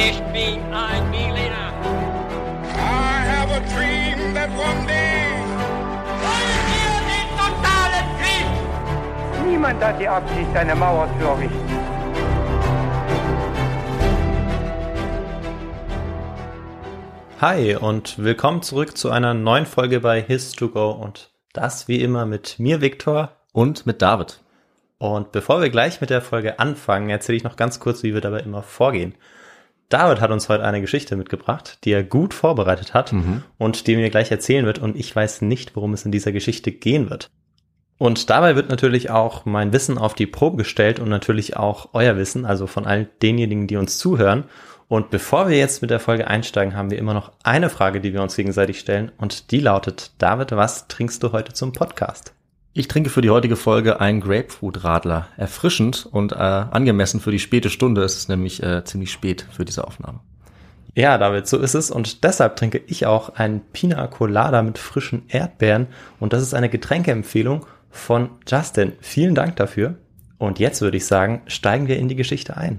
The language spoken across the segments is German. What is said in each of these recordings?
Ich bin ein Berliner. I have a dream that one day. Wollen wir den totalen Krieg? Niemand hat die Absicht, eine Mauer zu errichten. Hi und willkommen zurück zu einer neuen Folge bei His2Go und das wie immer mit mir, Viktor. Und mit David. Und bevor wir gleich mit der Folge anfangen, erzähle ich noch ganz kurz, wie wir dabei immer vorgehen. David hat uns heute eine Geschichte mitgebracht, die er gut vorbereitet hat und die mir gleich erzählen wird und ich weiß nicht, worum es in dieser Geschichte gehen wird. Und dabei wird natürlich auch mein Wissen auf die Probe gestellt und natürlich auch euer Wissen, also von all denjenigen, die uns zuhören. Und bevor wir jetzt mit der Folge einsteigen, haben wir immer noch eine Frage, die wir uns gegenseitig stellen und die lautet, David, was trinkst du heute zum Podcast? Ich trinke für die heutige Folge einen Grapefruit-Radler. Erfrischend und äh, angemessen für die späte Stunde. Es ist nämlich äh, ziemlich spät für diese Aufnahme. Ja, David, so ist es. Und deshalb trinke ich auch ein Pina Colada mit frischen Erdbeeren. Und das ist eine Getränkeempfehlung von Justin. Vielen Dank dafür. Und jetzt würde ich sagen, steigen wir in die Geschichte ein.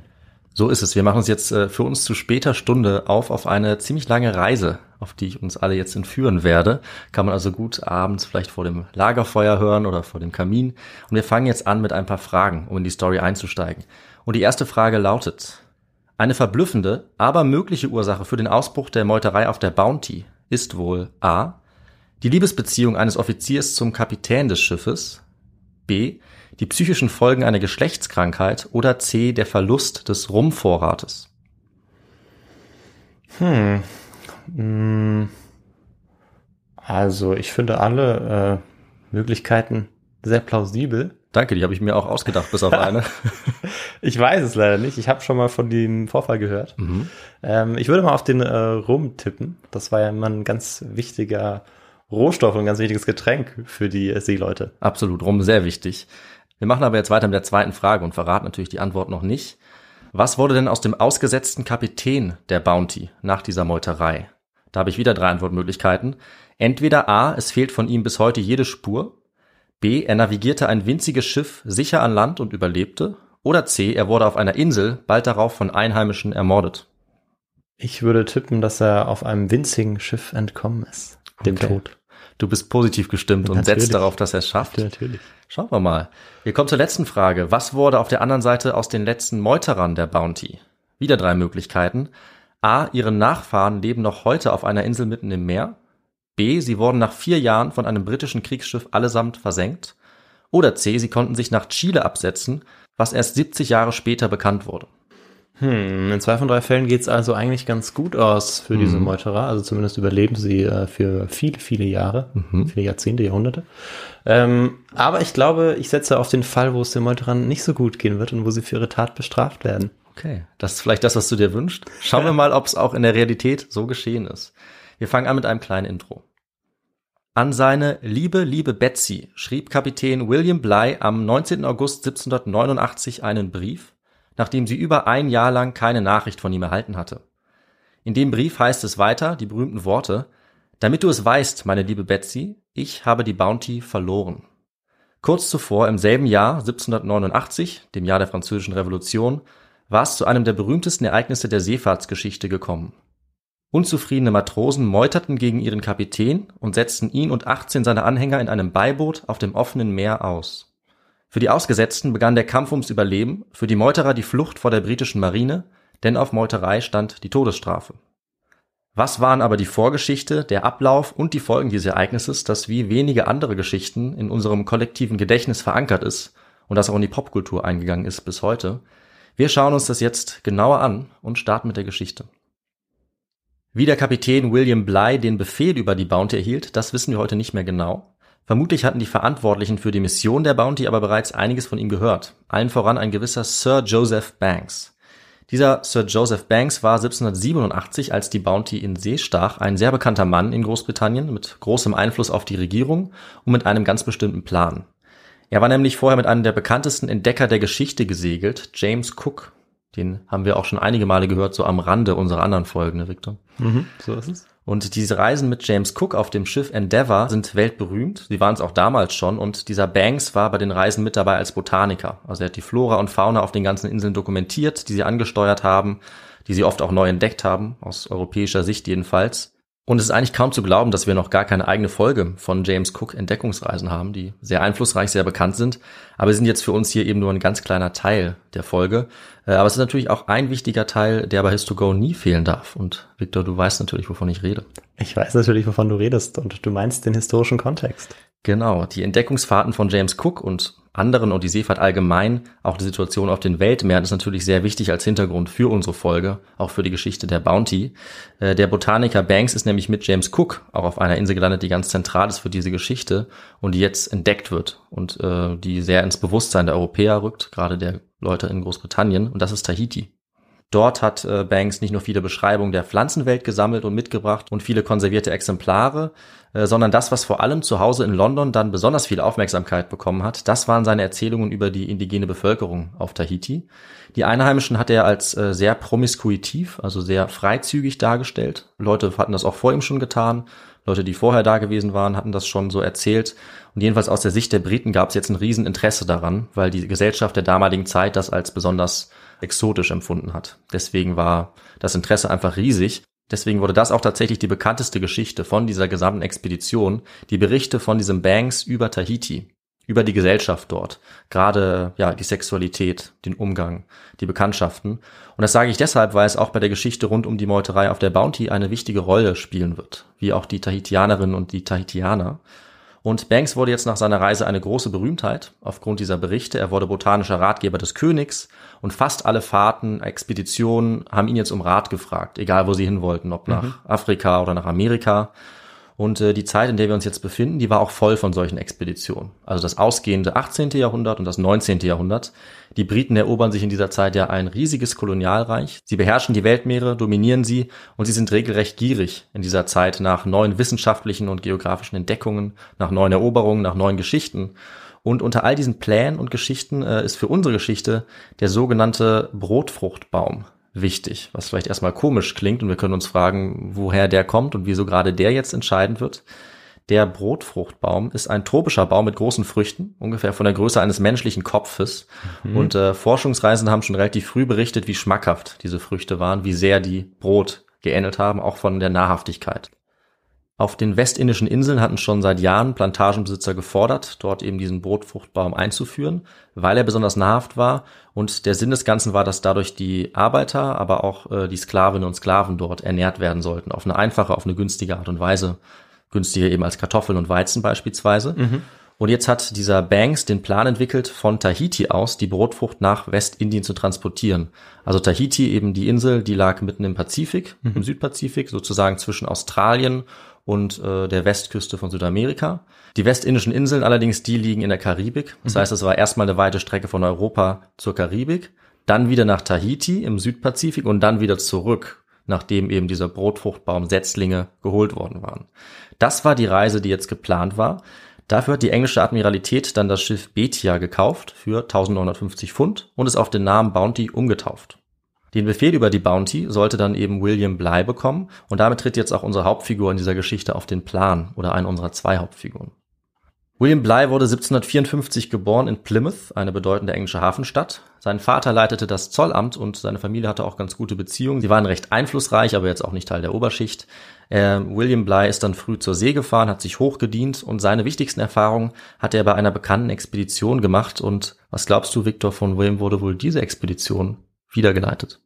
So ist es. Wir machen uns jetzt äh, für uns zu später Stunde auf auf eine ziemlich lange Reise, auf die ich uns alle jetzt entführen werde. Kann man also gut abends vielleicht vor dem Lagerfeuer hören oder vor dem Kamin. Und wir fangen jetzt an mit ein paar Fragen, um in die Story einzusteigen. Und die erste Frage lautet, eine verblüffende, aber mögliche Ursache für den Ausbruch der Meuterei auf der Bounty ist wohl A. Die Liebesbeziehung eines Offiziers zum Kapitän des Schiffes, B. Die psychischen Folgen einer Geschlechtskrankheit oder C. Der Verlust des Rumvorrates. Also, ich finde alle äh, Möglichkeiten sehr plausibel. Danke, die habe ich mir auch ausgedacht, bis auf eine. Ich weiß es leider nicht. Ich habe schon mal von dem Vorfall gehört. Ähm, ich würde mal auf den äh, Rum tippen. Das war ja immer ein ganz wichtiger Rohstoff und ein ganz wichtiges Getränk für die äh, Seeleute. Absolut, rum sehr wichtig. Wir machen aber jetzt weiter mit der zweiten Frage und verraten natürlich die Antwort noch nicht. Was wurde denn aus dem ausgesetzten Kapitän der Bounty nach dieser Meuterei? Da habe ich wieder drei Antwortmöglichkeiten. Entweder A, es fehlt von ihm bis heute jede Spur. B, er navigierte ein winziges Schiff sicher an Land und überlebte. Oder C, er wurde auf einer Insel bald darauf von Einheimischen ermordet. Ich würde tippen, dass er auf einem winzigen Schiff entkommen ist. Dem Okay. Tod. Du bist positiv gestimmt und Natürlich. setzt darauf, dass er es schafft. Natürlich. Schauen wir mal. Wir kommen zur letzten Frage. Was wurde auf der anderen Seite aus den letzten Meuterern der Bounty? Wieder drei Möglichkeiten. A. Ihre Nachfahren leben noch heute auf einer Insel mitten im Meer. B. Sie wurden nach vier Jahren von einem britischen Kriegsschiff allesamt versenkt. Oder C. Sie konnten sich nach Chile absetzen, was erst 70 Jahre später bekannt wurde. Hm, in zwei von drei Fällen geht's also eigentlich ganz gut aus für diese Meuterer. Also zumindest überleben sie äh, für viele, viele Jahre, viele Jahrzehnte, Jahrhunderte. Ähm, aber ich glaube, ich setze auf den Fall, wo es den Meuterern nicht so gut gehen wird und wo sie für ihre Tat bestraft werden. Okay, das ist vielleicht das, was du dir wünschst. Schauen wir mal, ob es auch in der Realität so geschehen ist. Wir fangen an mit einem kleinen Intro. An seine liebe, liebe Betsy schrieb Kapitän William Bligh am 19. August 1789 einen Brief, nachdem sie über ein Jahr lang keine Nachricht von ihm erhalten hatte. In dem Brief heißt es weiter, die berühmten Worte, damit du es weißt, meine liebe Betsy, ich habe die Bounty verloren. Kurz zuvor, im selben Jahr, 1789, dem Jahr der Französischen Revolution, war es zu einem der berühmtesten Ereignisse der Seefahrtsgeschichte gekommen. Unzufriedene Matrosen meuterten gegen ihren Kapitän und setzten ihn und 18 seiner Anhänger in einem Beiboot auf dem offenen Meer aus. Für die Ausgesetzten begann der Kampf ums Überleben, für die Meuterer die Flucht vor der britischen Marine, denn auf Meuterei stand die Todesstrafe. Was waren aber die Vorgeschichte, der Ablauf und die Folgen dieses Ereignisses, das wie wenige andere Geschichten in unserem kollektiven Gedächtnis verankert ist und das auch in die Popkultur eingegangen ist bis heute? Wir schauen uns das jetzt genauer an und starten mit der Geschichte. Wie der Kapitän William Bligh den Befehl über die Bounty erhielt, das wissen wir heute nicht mehr genau. Vermutlich hatten die Verantwortlichen für die Mission der Bounty aber bereits einiges von ihm gehört, allen voran ein gewisser Sir Joseph Banks. Dieser Sir Joseph Banks war 1787, als die Bounty in See stach, ein sehr bekannter Mann in Großbritannien mit großem Einfluss auf die Regierung und mit einem ganz bestimmten Plan. Er war nämlich vorher mit einem der bekanntesten Entdecker der Geschichte gesegelt, James Cook. Den haben wir auch schon einige Male gehört, so am Rande unserer anderen Folgen, ne, Victor? So ist es. Und diese Reisen mit James Cook auf dem Schiff Endeavour sind weltberühmt. Sie waren es auch damals schon. Und dieser Banks war bei den Reisen mit dabei als Botaniker. Also er hat die Flora und Fauna auf den ganzen Inseln dokumentiert, die sie angesteuert haben. die sie oft auch neu entdeckt haben, aus europäischer Sicht jedenfalls. Und es ist eigentlich kaum zu glauben, dass wir noch gar keine eigene Folge von James Cook Entdeckungsreisen haben, die sehr einflussreich, sehr bekannt sind. Aber sie sind jetzt für uns hier eben nur ein ganz kleiner Teil der Folge. Äh, aber es ist natürlich auch ein wichtiger Teil, der bei Histogo nie fehlen darf. Und Victor, du weißt natürlich, wovon ich rede. Ich weiß natürlich, wovon du redest und du meinst den historischen Kontext. Genau, die Entdeckungsfahrten von James Cook und anderen und die Seefahrt allgemein, auch die Situation auf den Weltmeeren ist natürlich sehr wichtig als Hintergrund für unsere Folge, auch für die Geschichte der Bounty. Äh, der Botaniker Banks ist nämlich mit James Cook auch auf einer Insel gelandet, die ganz zentral ist für diese Geschichte und die jetzt entdeckt wird und äh, die sehr ins Bewusstsein der Europäer rückt, gerade der Leute in Großbritannien und das ist Tahiti. Dort hat äh, Banks nicht nur viele Beschreibungen der Pflanzenwelt gesammelt und mitgebracht und viele konservierte Exemplare, äh, sondern das, was vor allem zu Hause in London dann besonders viel Aufmerksamkeit bekommen hat, das waren seine Erzählungen über die indigene Bevölkerung auf Tahiti. Die Einheimischen hat er als äh, sehr promiskuitiv, also sehr freizügig dargestellt. Leute hatten das auch vor ihm schon getan. Leute, die vorher da gewesen waren, hatten das schon so erzählt. Und jedenfalls aus der Sicht der Briten gab es jetzt ein Rieseninteresse daran, weil die Gesellschaft der damaligen Zeit das als besonders exotisch empfunden hat. Deswegen war das Interesse einfach riesig. Deswegen wurde das auch tatsächlich die bekannteste Geschichte von dieser gesamten Expedition, die Berichte von diesem Banks über Tahiti, über die Gesellschaft dort, gerade ja die Sexualität, den Umgang, die Bekanntschaften. Und das sage ich deshalb, weil es auch bei der Geschichte rund um die Meuterei auf der Bounty eine wichtige Rolle spielen wird, wie auch die Tahitianerinnen und die Tahitianer. Und Banks wurde jetzt nach seiner Reise eine große Berühmtheit aufgrund dieser Berichte. Er wurde botanischer Ratgeber des Königs und fast alle Fahrten, Expeditionen haben ihn jetzt um Rat gefragt, egal wo sie hin wollten, ob nach mhm. Afrika oder nach Amerika. Und äh, die Zeit, in der wir uns jetzt befinden, die war auch voll von solchen Expeditionen. Also das ausgehende 18. Jahrhundert und das 19. Jahrhundert. Die Briten erobern sich in dieser Zeit ja ein riesiges Kolonialreich. Sie beherrschen die Weltmeere, dominieren sie und sie sind regelrecht gierig in dieser Zeit nach neuen wissenschaftlichen und geografischen Entdeckungen, nach neuen Eroberungen, nach neuen Geschichten. Und unter all diesen Plänen und Geschichten äh, ist für unsere Geschichte der sogenannte Brotfruchtbaum wichtig, was vielleicht erstmal komisch klingt und wir können uns fragen, woher der kommt und wieso gerade der jetzt entscheidend wird. Der Brotfruchtbaum ist ein tropischer Baum mit großen Früchten, ungefähr von der Größe eines menschlichen Kopfes. Mhm. Und äh, Forschungsreisende haben schon relativ früh berichtet, wie schmackhaft diese Früchte waren, wie sehr die Brot geähnelt haben, auch von der Nahrhaftigkeit. Auf den westindischen Inseln hatten schon seit Jahren Plantagenbesitzer gefordert, dort eben diesen Brotfruchtbaum einzuführen, weil er besonders nahrhaft war. Und der Sinn des Ganzen war, dass dadurch die Arbeiter, aber auch äh, die Sklavinnen und Sklaven dort ernährt werden sollten, auf eine einfache, auf eine günstige Art und Weise. Günstiger eben als Kartoffeln und Weizen beispielsweise. Mhm. Und jetzt hat dieser Banks den Plan entwickelt, von Tahiti aus die Brotfrucht nach Westindien zu transportieren. Also Tahiti, eben die Insel, die lag mitten im Pazifik, mhm. im Südpazifik, sozusagen zwischen Australien und äh, der Westküste von Südamerika. Die westindischen Inseln allerdings, die liegen in der Karibik. Das mhm. heißt, es war erstmal eine weite Strecke von Europa zur Karibik, dann wieder nach Tahiti im Südpazifik und dann wieder zurück, nachdem eben dieser Brotfruchtbaum Setzlinge geholt worden waren. Das war die Reise, die jetzt geplant war. Dafür hat die englische Admiralität dann das Schiff Betia gekauft für 1950 Pfund und es auf den Namen Bounty umgetauft. Den Befehl über die Bounty sollte dann eben William Bly bekommen und damit tritt jetzt auch unsere Hauptfigur in dieser Geschichte auf den Plan oder eine unserer zwei Hauptfiguren. William Bly wurde 1754 geboren in Plymouth, eine bedeutende englische Hafenstadt. Sein Vater leitete das Zollamt und seine Familie hatte auch ganz gute Beziehungen. Sie waren recht einflussreich, aber jetzt auch nicht Teil der Oberschicht. Äh, William Bly ist dann früh zur See gefahren, hat sich hochgedient und seine wichtigsten Erfahrungen hat er bei einer bekannten Expedition gemacht. Und was glaubst du, Victor, von wem wurde wohl diese Expedition wiedergeleitet.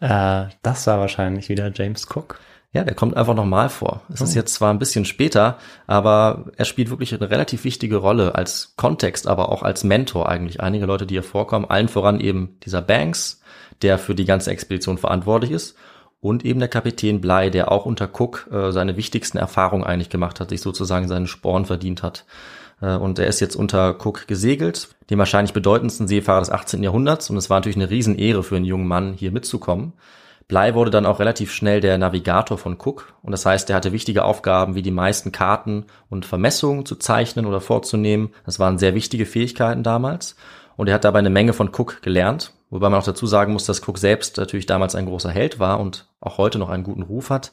Äh, das war wahrscheinlich wieder James Cook. Ja, der kommt einfach nochmal vor. Es oh. ist jetzt zwar ein bisschen später, aber er spielt wirklich eine relativ wichtige Rolle als Kontext, aber auch als Mentor eigentlich. Einige Leute, die hier vorkommen, allen voran eben dieser Banks, der für die ganze Expedition verantwortlich ist und eben der Kapitän Bly, der auch unter Cook äh, seine wichtigsten Erfahrungen eigentlich gemacht hat, sich sozusagen seinen Sporn verdient hat. Äh, und er ist jetzt unter Cook gesegelt, dem wahrscheinlich bedeutendsten Seefahrer des 18. Jahrhunderts. Und es war natürlich eine Riesenehre für einen jungen Mann, hier mitzukommen. Bly wurde dann auch relativ schnell der Navigator von Cook. Und das heißt, er hatte wichtige Aufgaben wie die meisten Karten und Vermessungen zu zeichnen oder vorzunehmen. Das waren sehr wichtige Fähigkeiten damals. Und er hat dabei eine Menge von Cook gelernt. Wobei man auch dazu sagen muss, dass Cook selbst natürlich damals ein großer Held war und auch heute noch einen guten Ruf hat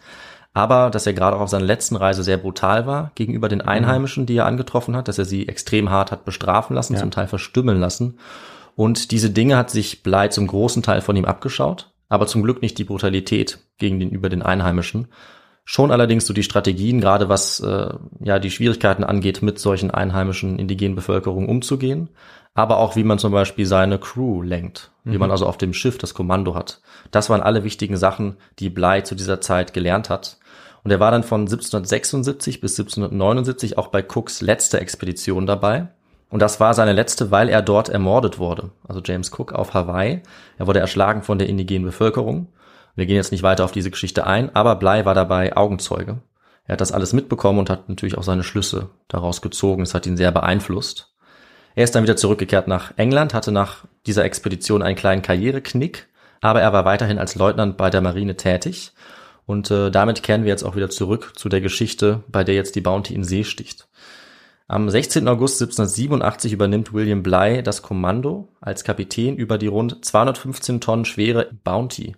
aber dass er gerade auch auf seiner letzten Reise sehr brutal war gegenüber den mhm. Einheimischen, die er angetroffen hat, dass er sie extrem hart hat bestrafen lassen, ja. zum Teil verstümmeln lassen. Und diese Dinge hat sich Blei zum großen Teil von ihm abgeschaut. aber zum Glück nicht die Brutalität gegenüber den Einheimischen. Schon allerdings so die Strategien, gerade was äh, ja die Schwierigkeiten angeht, mit solchen einheimischen indigenen Bevölkerungen umzugehen, aber auch wie man zum Beispiel seine Crew lenkt, mhm. wie man also auf dem Schiff das Kommando hat. Das waren alle wichtigen Sachen, die Bly zu dieser Zeit gelernt hat. Und er war dann von 1776 bis 1779 auch bei Cooks letzter Expedition dabei. Und das war seine letzte, weil er dort ermordet wurde. Also James Cook auf Hawaii. Er wurde erschlagen von der indigenen Bevölkerung. Wir gehen jetzt nicht weiter auf diese Geschichte ein, aber Bly war dabei Augenzeuge. Er hat das alles mitbekommen und hat natürlich auch seine Schlüsse daraus gezogen. Es hat ihn sehr beeinflusst. Er ist dann wieder zurückgekehrt nach England, hatte nach dieser Expedition einen kleinen Karriereknick, aber er war weiterhin als Leutnant bei der Marine tätig. Und äh, damit kehren wir jetzt auch wieder zurück zu der Geschichte, bei der jetzt die Bounty in See sticht. Am 16. August 1787 übernimmt William Bly das Kommando als Kapitän über die rund 215 Tonnen schwere Bounty.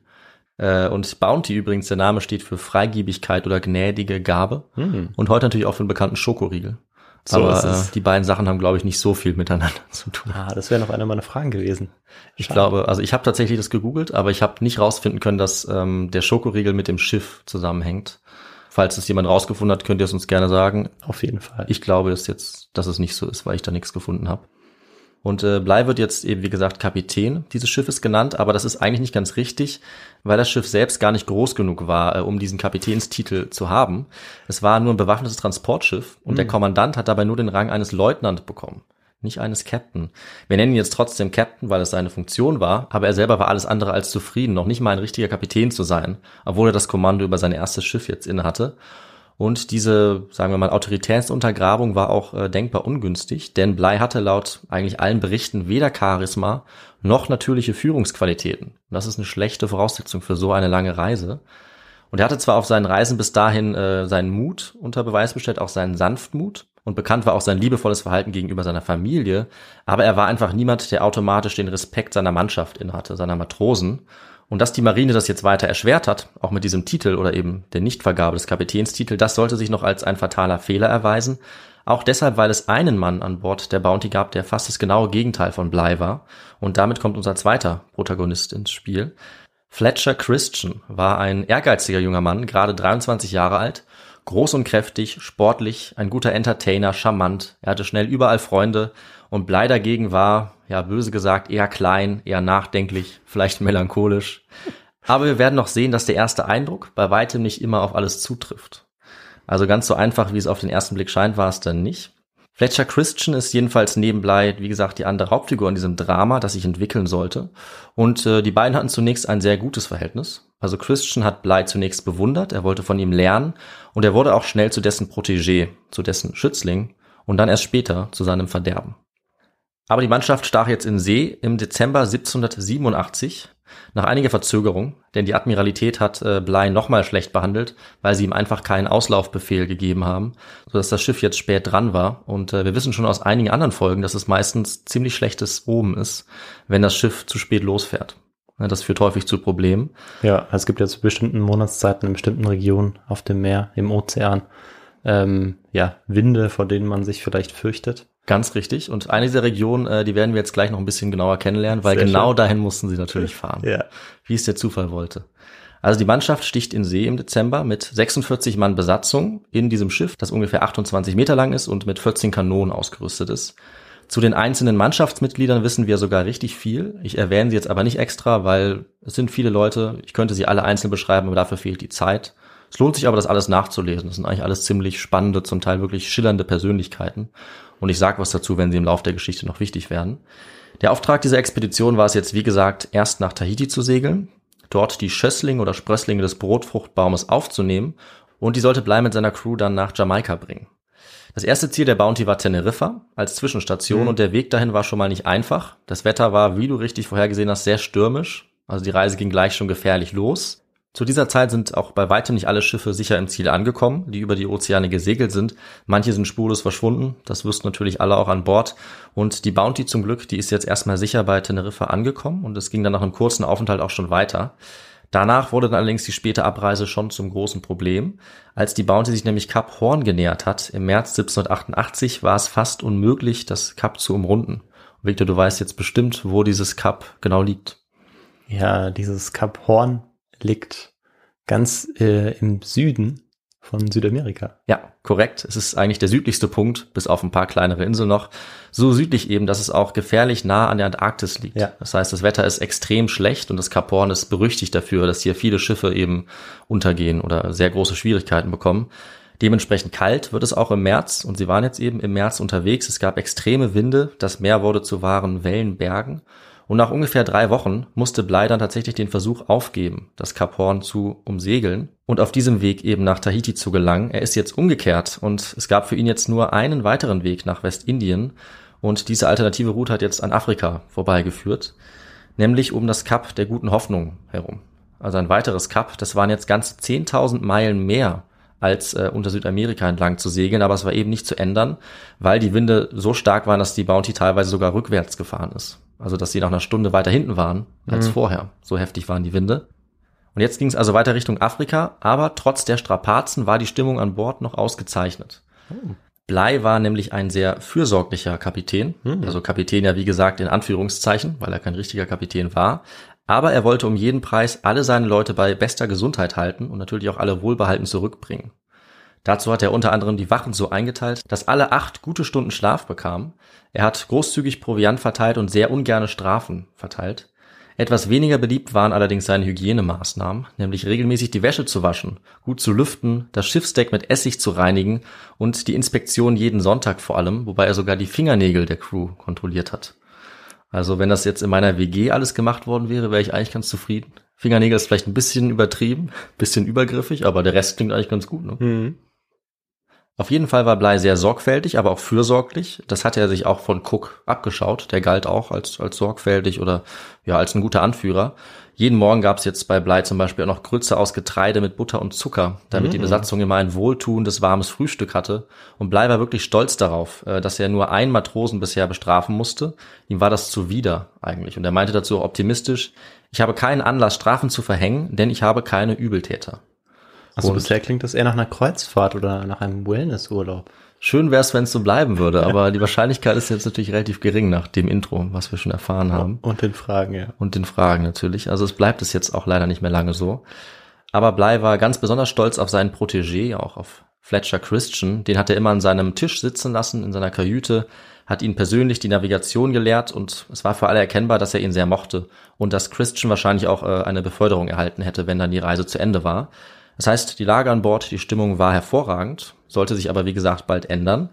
Äh, und Bounty übrigens, der Name steht für Freigebigkeit oder gnädige Gabe. Hm. Und heute natürlich auch für den bekannten Schokoriegel. So Aber äh, die beiden Sachen haben, glaube ich, nicht so viel miteinander zu tun. Ah, das wäre noch eine meiner Fragen gewesen. Ich glaube, also ich habe tatsächlich das gegoogelt, aber ich habe nicht rausfinden können, dass ähm, der Schokoriegel mit dem Schiff zusammenhängt. Falls es jemand rausgefunden hat, könnt ihr es uns gerne sagen. Auf jeden Fall. Ich glaube dass jetzt, dass es nicht so ist, weil ich da nichts gefunden habe. Und äh, Bly wird jetzt eben, wie gesagt, Kapitän dieses Schiffes genannt, aber das ist eigentlich nicht ganz richtig, weil das Schiff selbst gar nicht groß genug war, äh, um diesen Kapitänstitel zu haben. Es war nur ein bewaffnetes Transportschiff und mhm. der Kommandant hat dabei nur den Rang eines Leutnant bekommen, nicht eines Captain. Wir nennen ihn jetzt trotzdem Captain, weil es seine Funktion war, aber er selber war alles andere als zufrieden, noch nicht mal ein richtiger Kapitän zu sein, obwohl er das Kommando über sein erstes Schiff jetzt innehatte. Und diese, sagen wir mal, Autoritätsuntergrabung war auch äh, denkbar ungünstig, denn Bly hatte laut eigentlich allen Berichten weder Charisma noch natürliche Führungsqualitäten. Das ist eine schlechte Voraussetzung für so eine lange Reise. Und er hatte zwar auf seinen Reisen bis dahin äh, seinen Mut unter Beweis bestellt, auch seinen Sanftmut, und bekannt war auch sein liebevolles Verhalten gegenüber seiner Familie, aber er war einfach niemand, der automatisch den Respekt seiner Mannschaft innehatte, seiner Matrosen. Und dass die Marine das jetzt weiter erschwert hat, auch mit diesem Titel oder eben der Nichtvergabe des Kapitänstitels, das sollte sich noch als ein fataler Fehler erweisen. Auch deshalb, weil es einen Mann an Bord der Bounty gab, der fast das genaue Gegenteil von Bly war. Und damit kommt unser zweiter Protagonist ins Spiel. Fletcher Christian war ein ehrgeiziger junger Mann, gerade 23 Jahre alt, groß und kräftig, sportlich, ein guter Entertainer, charmant. Er hatte schnell überall Freunde und Bly dagegen war, ja, böse gesagt, eher klein, eher nachdenklich, vielleicht melancholisch. Aber wir werden noch sehen, dass der erste Eindruck bei weitem nicht immer auf alles zutrifft. Also ganz so einfach, wie es auf den ersten Blick scheint, war es dann nicht. Fletcher Christian ist jedenfalls neben Bly, wie gesagt, die andere Hauptfigur in diesem Drama, das sich entwickeln sollte. Und äh, die beiden hatten zunächst ein sehr gutes Verhältnis. Also Christian hat Bly zunächst bewundert, er wollte von ihm lernen und er wurde auch schnell zu dessen Protégé, zu dessen Schützling und dann erst später zu seinem Verderben. Aber die Mannschaft stach jetzt in See im Dezember 1787 nach einiger Verzögerung, denn die Admiralität hat äh, Bly nochmal schlecht behandelt, weil sie ihm einfach keinen Auslaufbefehl gegeben haben, sodass das Schiff jetzt spät dran war. Und äh, wir wissen schon aus einigen anderen Folgen, dass es meistens ziemlich schlechtes Oben ist, wenn das Schiff zu spät losfährt. Das führt häufig zu Problemen. Ja, es gibt ja zu bestimmten Monatszeiten in bestimmten Regionen auf dem Meer, im Ozean, ähm, ja, Winde, vor denen man sich vielleicht fürchtet. Ganz richtig. Und eine dieser Regionen, äh, die werden wir jetzt gleich noch ein bisschen genauer kennenlernen, weil Sehr genau schön. dahin mussten sie natürlich fahren. ja. Wie es der Zufall wollte. Also die Mannschaft sticht in See im Dezember mit 46 Mann Besatzung in diesem Schiff, das ungefähr 28 Meter lang ist und mit 14 Kanonen ausgerüstet ist. Zu den einzelnen Mannschaftsmitgliedern wissen wir sogar richtig viel. Ich erwähne sie jetzt aber nicht extra, weil es sind viele Leute. Ich könnte sie alle einzeln beschreiben, aber dafür fehlt die Zeit. Es lohnt sich aber, das alles nachzulesen. Das sind eigentlich alles ziemlich spannende, zum Teil wirklich schillernde Persönlichkeiten. Und ich sage was dazu, wenn sie im Laufe der Geschichte noch wichtig werden. Der Auftrag dieser Expedition war es jetzt, wie gesagt, erst nach Tahiti zu segeln, dort die Schösslinge oder Sprösslinge des Brotfruchtbaumes aufzunehmen und die sollte Bly mit seiner Crew dann nach Jamaika bringen. Das erste Ziel der Bounty war Teneriffa als Zwischenstation mhm. und der Weg dahin war schon mal nicht einfach. Das Wetter war, wie du richtig vorhergesehen hast, sehr stürmisch. Also die Reise ging gleich schon gefährlich los. Zu dieser Zeit sind auch bei weitem nicht alle Schiffe sicher im Ziel angekommen, die über die Ozeane gesegelt sind. Manche sind spurlos verschwunden, das wüssten natürlich alle auch an Bord. Und die Bounty zum Glück, die ist jetzt erstmal sicher bei Teneriffa angekommen und es ging dann nach einem kurzen Aufenthalt auch schon weiter. Danach wurde dann allerdings die späte Abreise schon zum großen Problem. Als die Bounty sich nämlich Kap Horn genähert hat, im März 1788, war es fast unmöglich, das Kap zu umrunden. Victor, du weißt jetzt bestimmt, wo dieses Kap genau liegt. Ja, dieses Kap Horn liegt ganz äh, im Süden von Südamerika. Ja, korrekt. Es ist eigentlich der südlichste Punkt, bis auf ein paar kleinere Inseln noch. So südlich eben, dass es auch gefährlich nah an der Antarktis liegt. Ja. Das heißt, das Wetter ist extrem schlecht und das Kap Horn ist berüchtigt dafür, dass hier viele Schiffe eben untergehen oder sehr große Schwierigkeiten bekommen. Dementsprechend kalt wird es auch im März und sie waren jetzt eben im März unterwegs. Es gab extreme Winde, das Meer wurde zu wahren Wellenbergen und nach ungefähr drei Wochen musste Bly dann tatsächlich den Versuch aufgeben, das Kap Horn zu umsegeln und auf diesem Weg eben nach Tahiti zu gelangen. Er ist jetzt umgekehrt und es gab für ihn jetzt nur einen weiteren Weg nach Westindien und diese alternative Route hat jetzt an Afrika vorbeigeführt, nämlich um das Kap der guten Hoffnung herum. Also ein weiteres Kap, das waren jetzt ganz 10.000 Meilen mehr als äh, unter Südamerika entlang zu segeln, aber es war eben nicht zu ändern, weil die Winde so stark waren, dass die Bounty teilweise sogar rückwärts gefahren ist. Also dass sie nach einer Stunde weiter hinten waren als Mhm. vorher. So heftig waren die Winde. Und jetzt ging es also weiter Richtung Afrika, aber trotz der Strapazen war die Stimmung an Bord noch ausgezeichnet. Bly war nämlich ein sehr fürsorglicher Kapitän, also Kapitän ja wie gesagt in Anführungszeichen, weil er kein richtiger Kapitän war. Aber er wollte um jeden Preis alle seine Leute bei bester Gesundheit halten und natürlich auch alle wohlbehalten zurückbringen. Dazu hat er unter anderem die Wachen so eingeteilt, dass alle acht gute Stunden Schlaf bekamen. Er hat großzügig Proviant verteilt und sehr ungerne Strafen verteilt. Etwas weniger beliebt waren allerdings seine Hygienemaßnahmen, nämlich regelmäßig die Wäsche zu waschen, gut zu lüften, das Schiffsdeck mit Essig zu reinigen und die Inspektion jeden Sonntag vor allem, wobei er sogar die Fingernägel der Crew kontrolliert hat. Also wenn das jetzt in meiner WG alles gemacht worden wäre, wäre ich eigentlich ganz zufrieden. Fingernägel ist vielleicht ein bisschen übertrieben, bisschen übergriffig, aber der Rest klingt eigentlich ganz gut. Ne? Mhm. Auf jeden Fall war Bly sehr sorgfältig, aber auch fürsorglich. Das hatte er sich auch von Cook abgeschaut. Der galt auch als, als sorgfältig oder ja als ein guter Anführer. Jeden Morgen gab es jetzt bei Bly zum Beispiel auch noch Grütze aus Getreide mit Butter und Zucker, damit die Besatzung immer ein wohltuendes, warmes Frühstück hatte. Und Bly war wirklich stolz darauf, äh, dass er nur einen Matrosen bisher bestrafen musste. Ihm war das zuwider eigentlich. Und er meinte dazu auch optimistisch, ich habe keinen Anlass, Strafen zu verhängen, denn ich habe keine Übeltäter. Also Und- bisher klingt das eher nach einer Kreuzfahrt oder nach einem Wellnessurlaub. Schön wäre es, wenn es so bleiben würde, aber die Wahrscheinlichkeit ist jetzt natürlich relativ gering nach dem Intro, was wir schon erfahren haben. Und den Fragen, ja. Und den Fragen natürlich. Also es bleibt es jetzt auch leider nicht mehr lange so. Aber Bly war ganz besonders stolz auf seinen Protégé, auch auf Fletcher Christian. Den hat er immer an seinem Tisch sitzen lassen, in seiner Kajüte, hat ihn persönlich die Navigation gelehrt und es war für alle erkennbar, dass er ihn sehr mochte und dass Christian wahrscheinlich auch äh, eine Beförderung erhalten hätte, wenn dann die Reise zu Ende war. Das heißt, die Lage an Bord, die Stimmung war hervorragend, sollte sich aber wie gesagt bald ändern.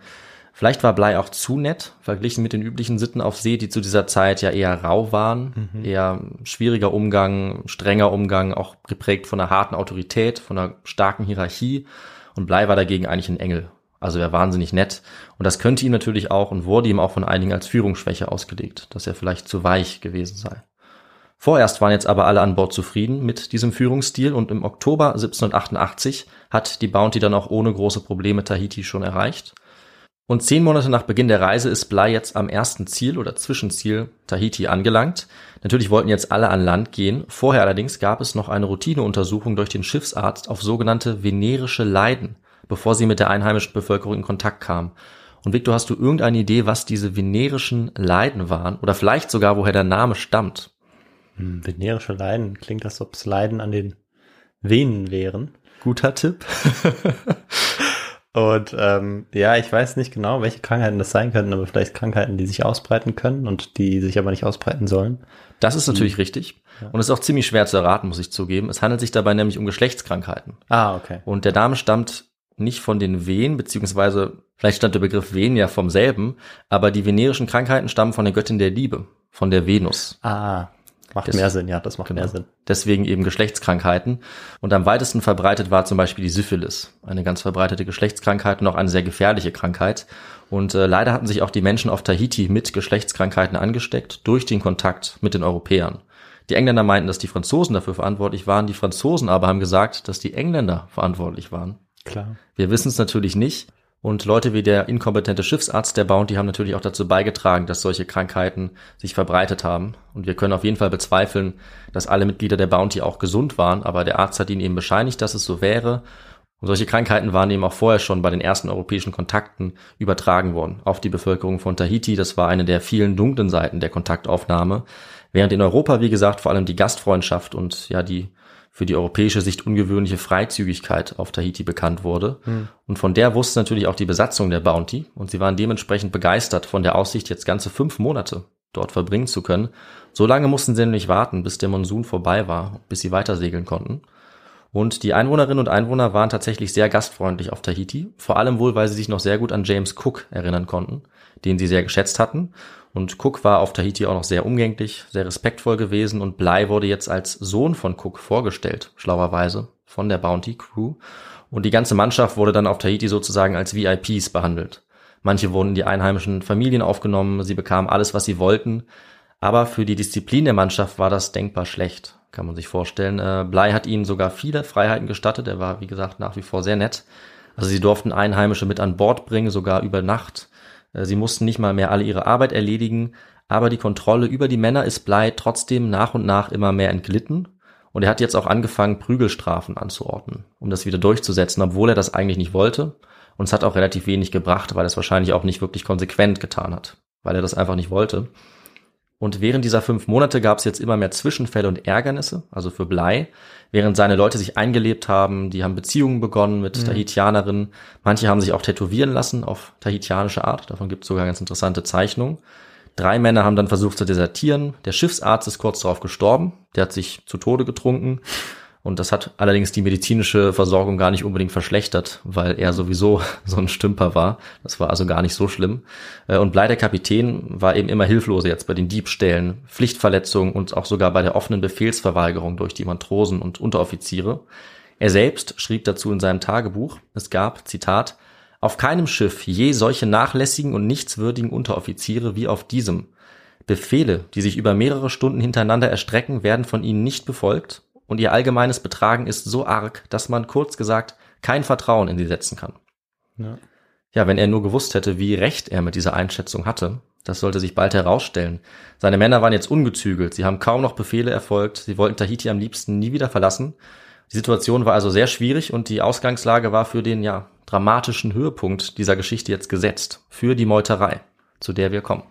Vielleicht war Bly auch zu nett, verglichen mit den üblichen Sitten auf See, die zu dieser Zeit ja eher rau waren, eher schwieriger Umgang, strenger Umgang, auch geprägt von einer harten Autorität, von einer starken Hierarchie. Und Bly war dagegen eigentlich ein Engel. Also er war wahnsinnig nett. Und das könnte ihm natürlich auch und wurde ihm auch von einigen als Führungsschwäche ausgelegt, dass er vielleicht zu weich gewesen sei. Vorerst waren jetzt aber alle an Bord zufrieden mit diesem Führungsstil und im Oktober 1788 hat die Bounty dann auch ohne große Probleme Tahiti schon erreicht. Und zehn Monate nach Beginn der Reise ist Bly jetzt am ersten Ziel oder Zwischenziel Tahiti angelangt. Natürlich wollten jetzt alle an Land gehen. Vorher allerdings gab es noch eine Routineuntersuchung durch den Schiffsarzt auf sogenannte venerische Leiden, bevor sie mit der einheimischen Bevölkerung in Kontakt kam. Und Victor, hast du irgendeine Idee, was diese venerischen Leiden waren? Oder vielleicht sogar, woher der Name stammt? Hm, venerische Leiden klingt, als ob es Leiden an den Venen wären. Guter Tipp. Und ähm, ja, ich weiß nicht genau, welche Krankheiten das sein könnten, aber vielleicht Krankheiten, die sich ausbreiten können und die sich aber nicht ausbreiten sollen. Das ist natürlich richtig. Und es ist auch ziemlich schwer zu erraten, muss ich zugeben. Es handelt sich dabei nämlich um Geschlechtskrankheiten. Ah, okay. Und der Name stammt nicht von den Wehen, beziehungsweise vielleicht stammt der Begriff Wehen ja vom selben, aber die venerischen Krankheiten stammen von der Göttin der Liebe, von der Venus. Ah, macht Das- mehr Sinn, ja, das macht Genau. mehr Sinn. Deswegen eben Geschlechtskrankheiten. Und am weitesten verbreitet war zum Beispiel die Syphilis, eine ganz verbreitete Geschlechtskrankheit und auch eine sehr gefährliche Krankheit. Und äh, leider hatten sich auch die Menschen auf Tahiti mit Geschlechtskrankheiten angesteckt durch den Kontakt mit den Europäern. Die Engländer meinten, dass die Franzosen dafür verantwortlich waren, die Franzosen aber haben gesagt, dass die Engländer verantwortlich waren. Klar. Wir wissen es natürlich nicht. Und Leute wie der inkompetente Schiffsarzt der Bounty haben natürlich auch dazu beigetragen, dass solche Krankheiten sich verbreitet haben. Und wir können auf jeden Fall bezweifeln, dass alle Mitglieder der Bounty auch gesund waren, aber der Arzt hat ihnen eben bescheinigt, dass es so wäre. Und solche Krankheiten waren eben auch vorher schon bei den ersten europäischen Kontakten übertragen worden auf die Bevölkerung von Tahiti. Das war eine der vielen dunklen Seiten der Kontaktaufnahme. Während in Europa, wie gesagt, vor allem die Gastfreundschaft und ja die für die europäische Sicht ungewöhnliche Freizügigkeit auf Tahiti bekannt wurde. Mhm. Und von der wusste natürlich auch die Besatzung der Bounty und sie waren dementsprechend begeistert von der Aussicht, jetzt ganze fünf Monate dort verbringen zu können. So lange mussten sie nämlich warten, bis der Monsun vorbei war, bis sie weiter segeln konnten. Und die Einwohnerinnen und Einwohner waren tatsächlich sehr gastfreundlich auf Tahiti, vor allem wohl, weil sie sich noch sehr gut an James Cook erinnern konnten, den sie sehr geschätzt hatten und Cook war auf Tahiti auch noch sehr umgänglich, sehr respektvoll gewesen und Bly wurde jetzt als Sohn von Cook vorgestellt, schlauerweise, von der Bounty Crew. Und die ganze Mannschaft wurde dann auf Tahiti sozusagen als VIPs behandelt. Manche wurden in die einheimischen Familien aufgenommen, sie bekamen alles, was sie wollten. Aber für die Disziplin der Mannschaft war das denkbar schlecht, kann man sich vorstellen. Äh, Bly hat ihnen sogar viele Freiheiten gestattet. Er war, wie gesagt, nach wie vor sehr nett. Also sie durften Einheimische mit an Bord bringen, sogar über Nacht. Äh, sie mussten nicht mal mehr alle ihre Arbeit erledigen, aber die Kontrolle über die Männer ist Blei trotzdem nach und nach immer mehr entglitten und er hat jetzt auch angefangen, Prügelstrafen anzuordnen, um das wieder durchzusetzen, obwohl er das eigentlich nicht wollte. Und es hat auch relativ wenig gebracht, weil er es wahrscheinlich auch nicht wirklich konsequent getan hat, weil er das einfach nicht wollte. Und während dieser fünf Monate gab es jetzt immer mehr Zwischenfälle und Ärgernisse, also für Blei, während seine Leute sich eingelebt haben, die haben Beziehungen begonnen mit mhm. Tahitianerinnen, manche haben sich auch tätowieren lassen auf tahitianische Art, davon gibt es sogar ganz interessante Zeichnungen. Drei Männer haben dann versucht zu desertieren, der Schiffsarzt ist kurz darauf gestorben, der hat sich zu Tode getrunken und das hat allerdings die medizinische Versorgung gar nicht unbedingt verschlechtert, weil er sowieso so ein Stümper war. Das war also gar nicht so schlimm. Äh, und Blei der Kapitän war eben immer hilfloser jetzt bei den Diebstählen, Pflichtverletzungen und auch sogar bei der offenen Befehlsverweigerung durch die Matrosen und Unteroffiziere. Er selbst schrieb dazu in seinem Tagebuch, es gab, Zitat, auf keinem Schiff je solche nachlässigen und nichtswürdigen Unteroffiziere wie auf diesem. Befehle, die sich über mehrere Stunden hintereinander erstrecken, werden von ihnen nicht befolgt und ihr allgemeines Betragen ist so arg, dass man kurz gesagt kein Vertrauen in sie setzen kann. Ja. ja, wenn er nur gewusst hätte, wie recht er mit dieser Einschätzung hatte, das sollte sich bald herausstellen. Seine Männer waren jetzt ungezügelt, sie haben kaum noch Befehle erfolgt, sie wollten Tahiti am liebsten nie wieder verlassen. Die Situation war also sehr schwierig und die Ausgangslage war für den ja dramatischen Höhepunkt dieser Geschichte jetzt gesetzt, für die Meuterei, zu der wir kommen.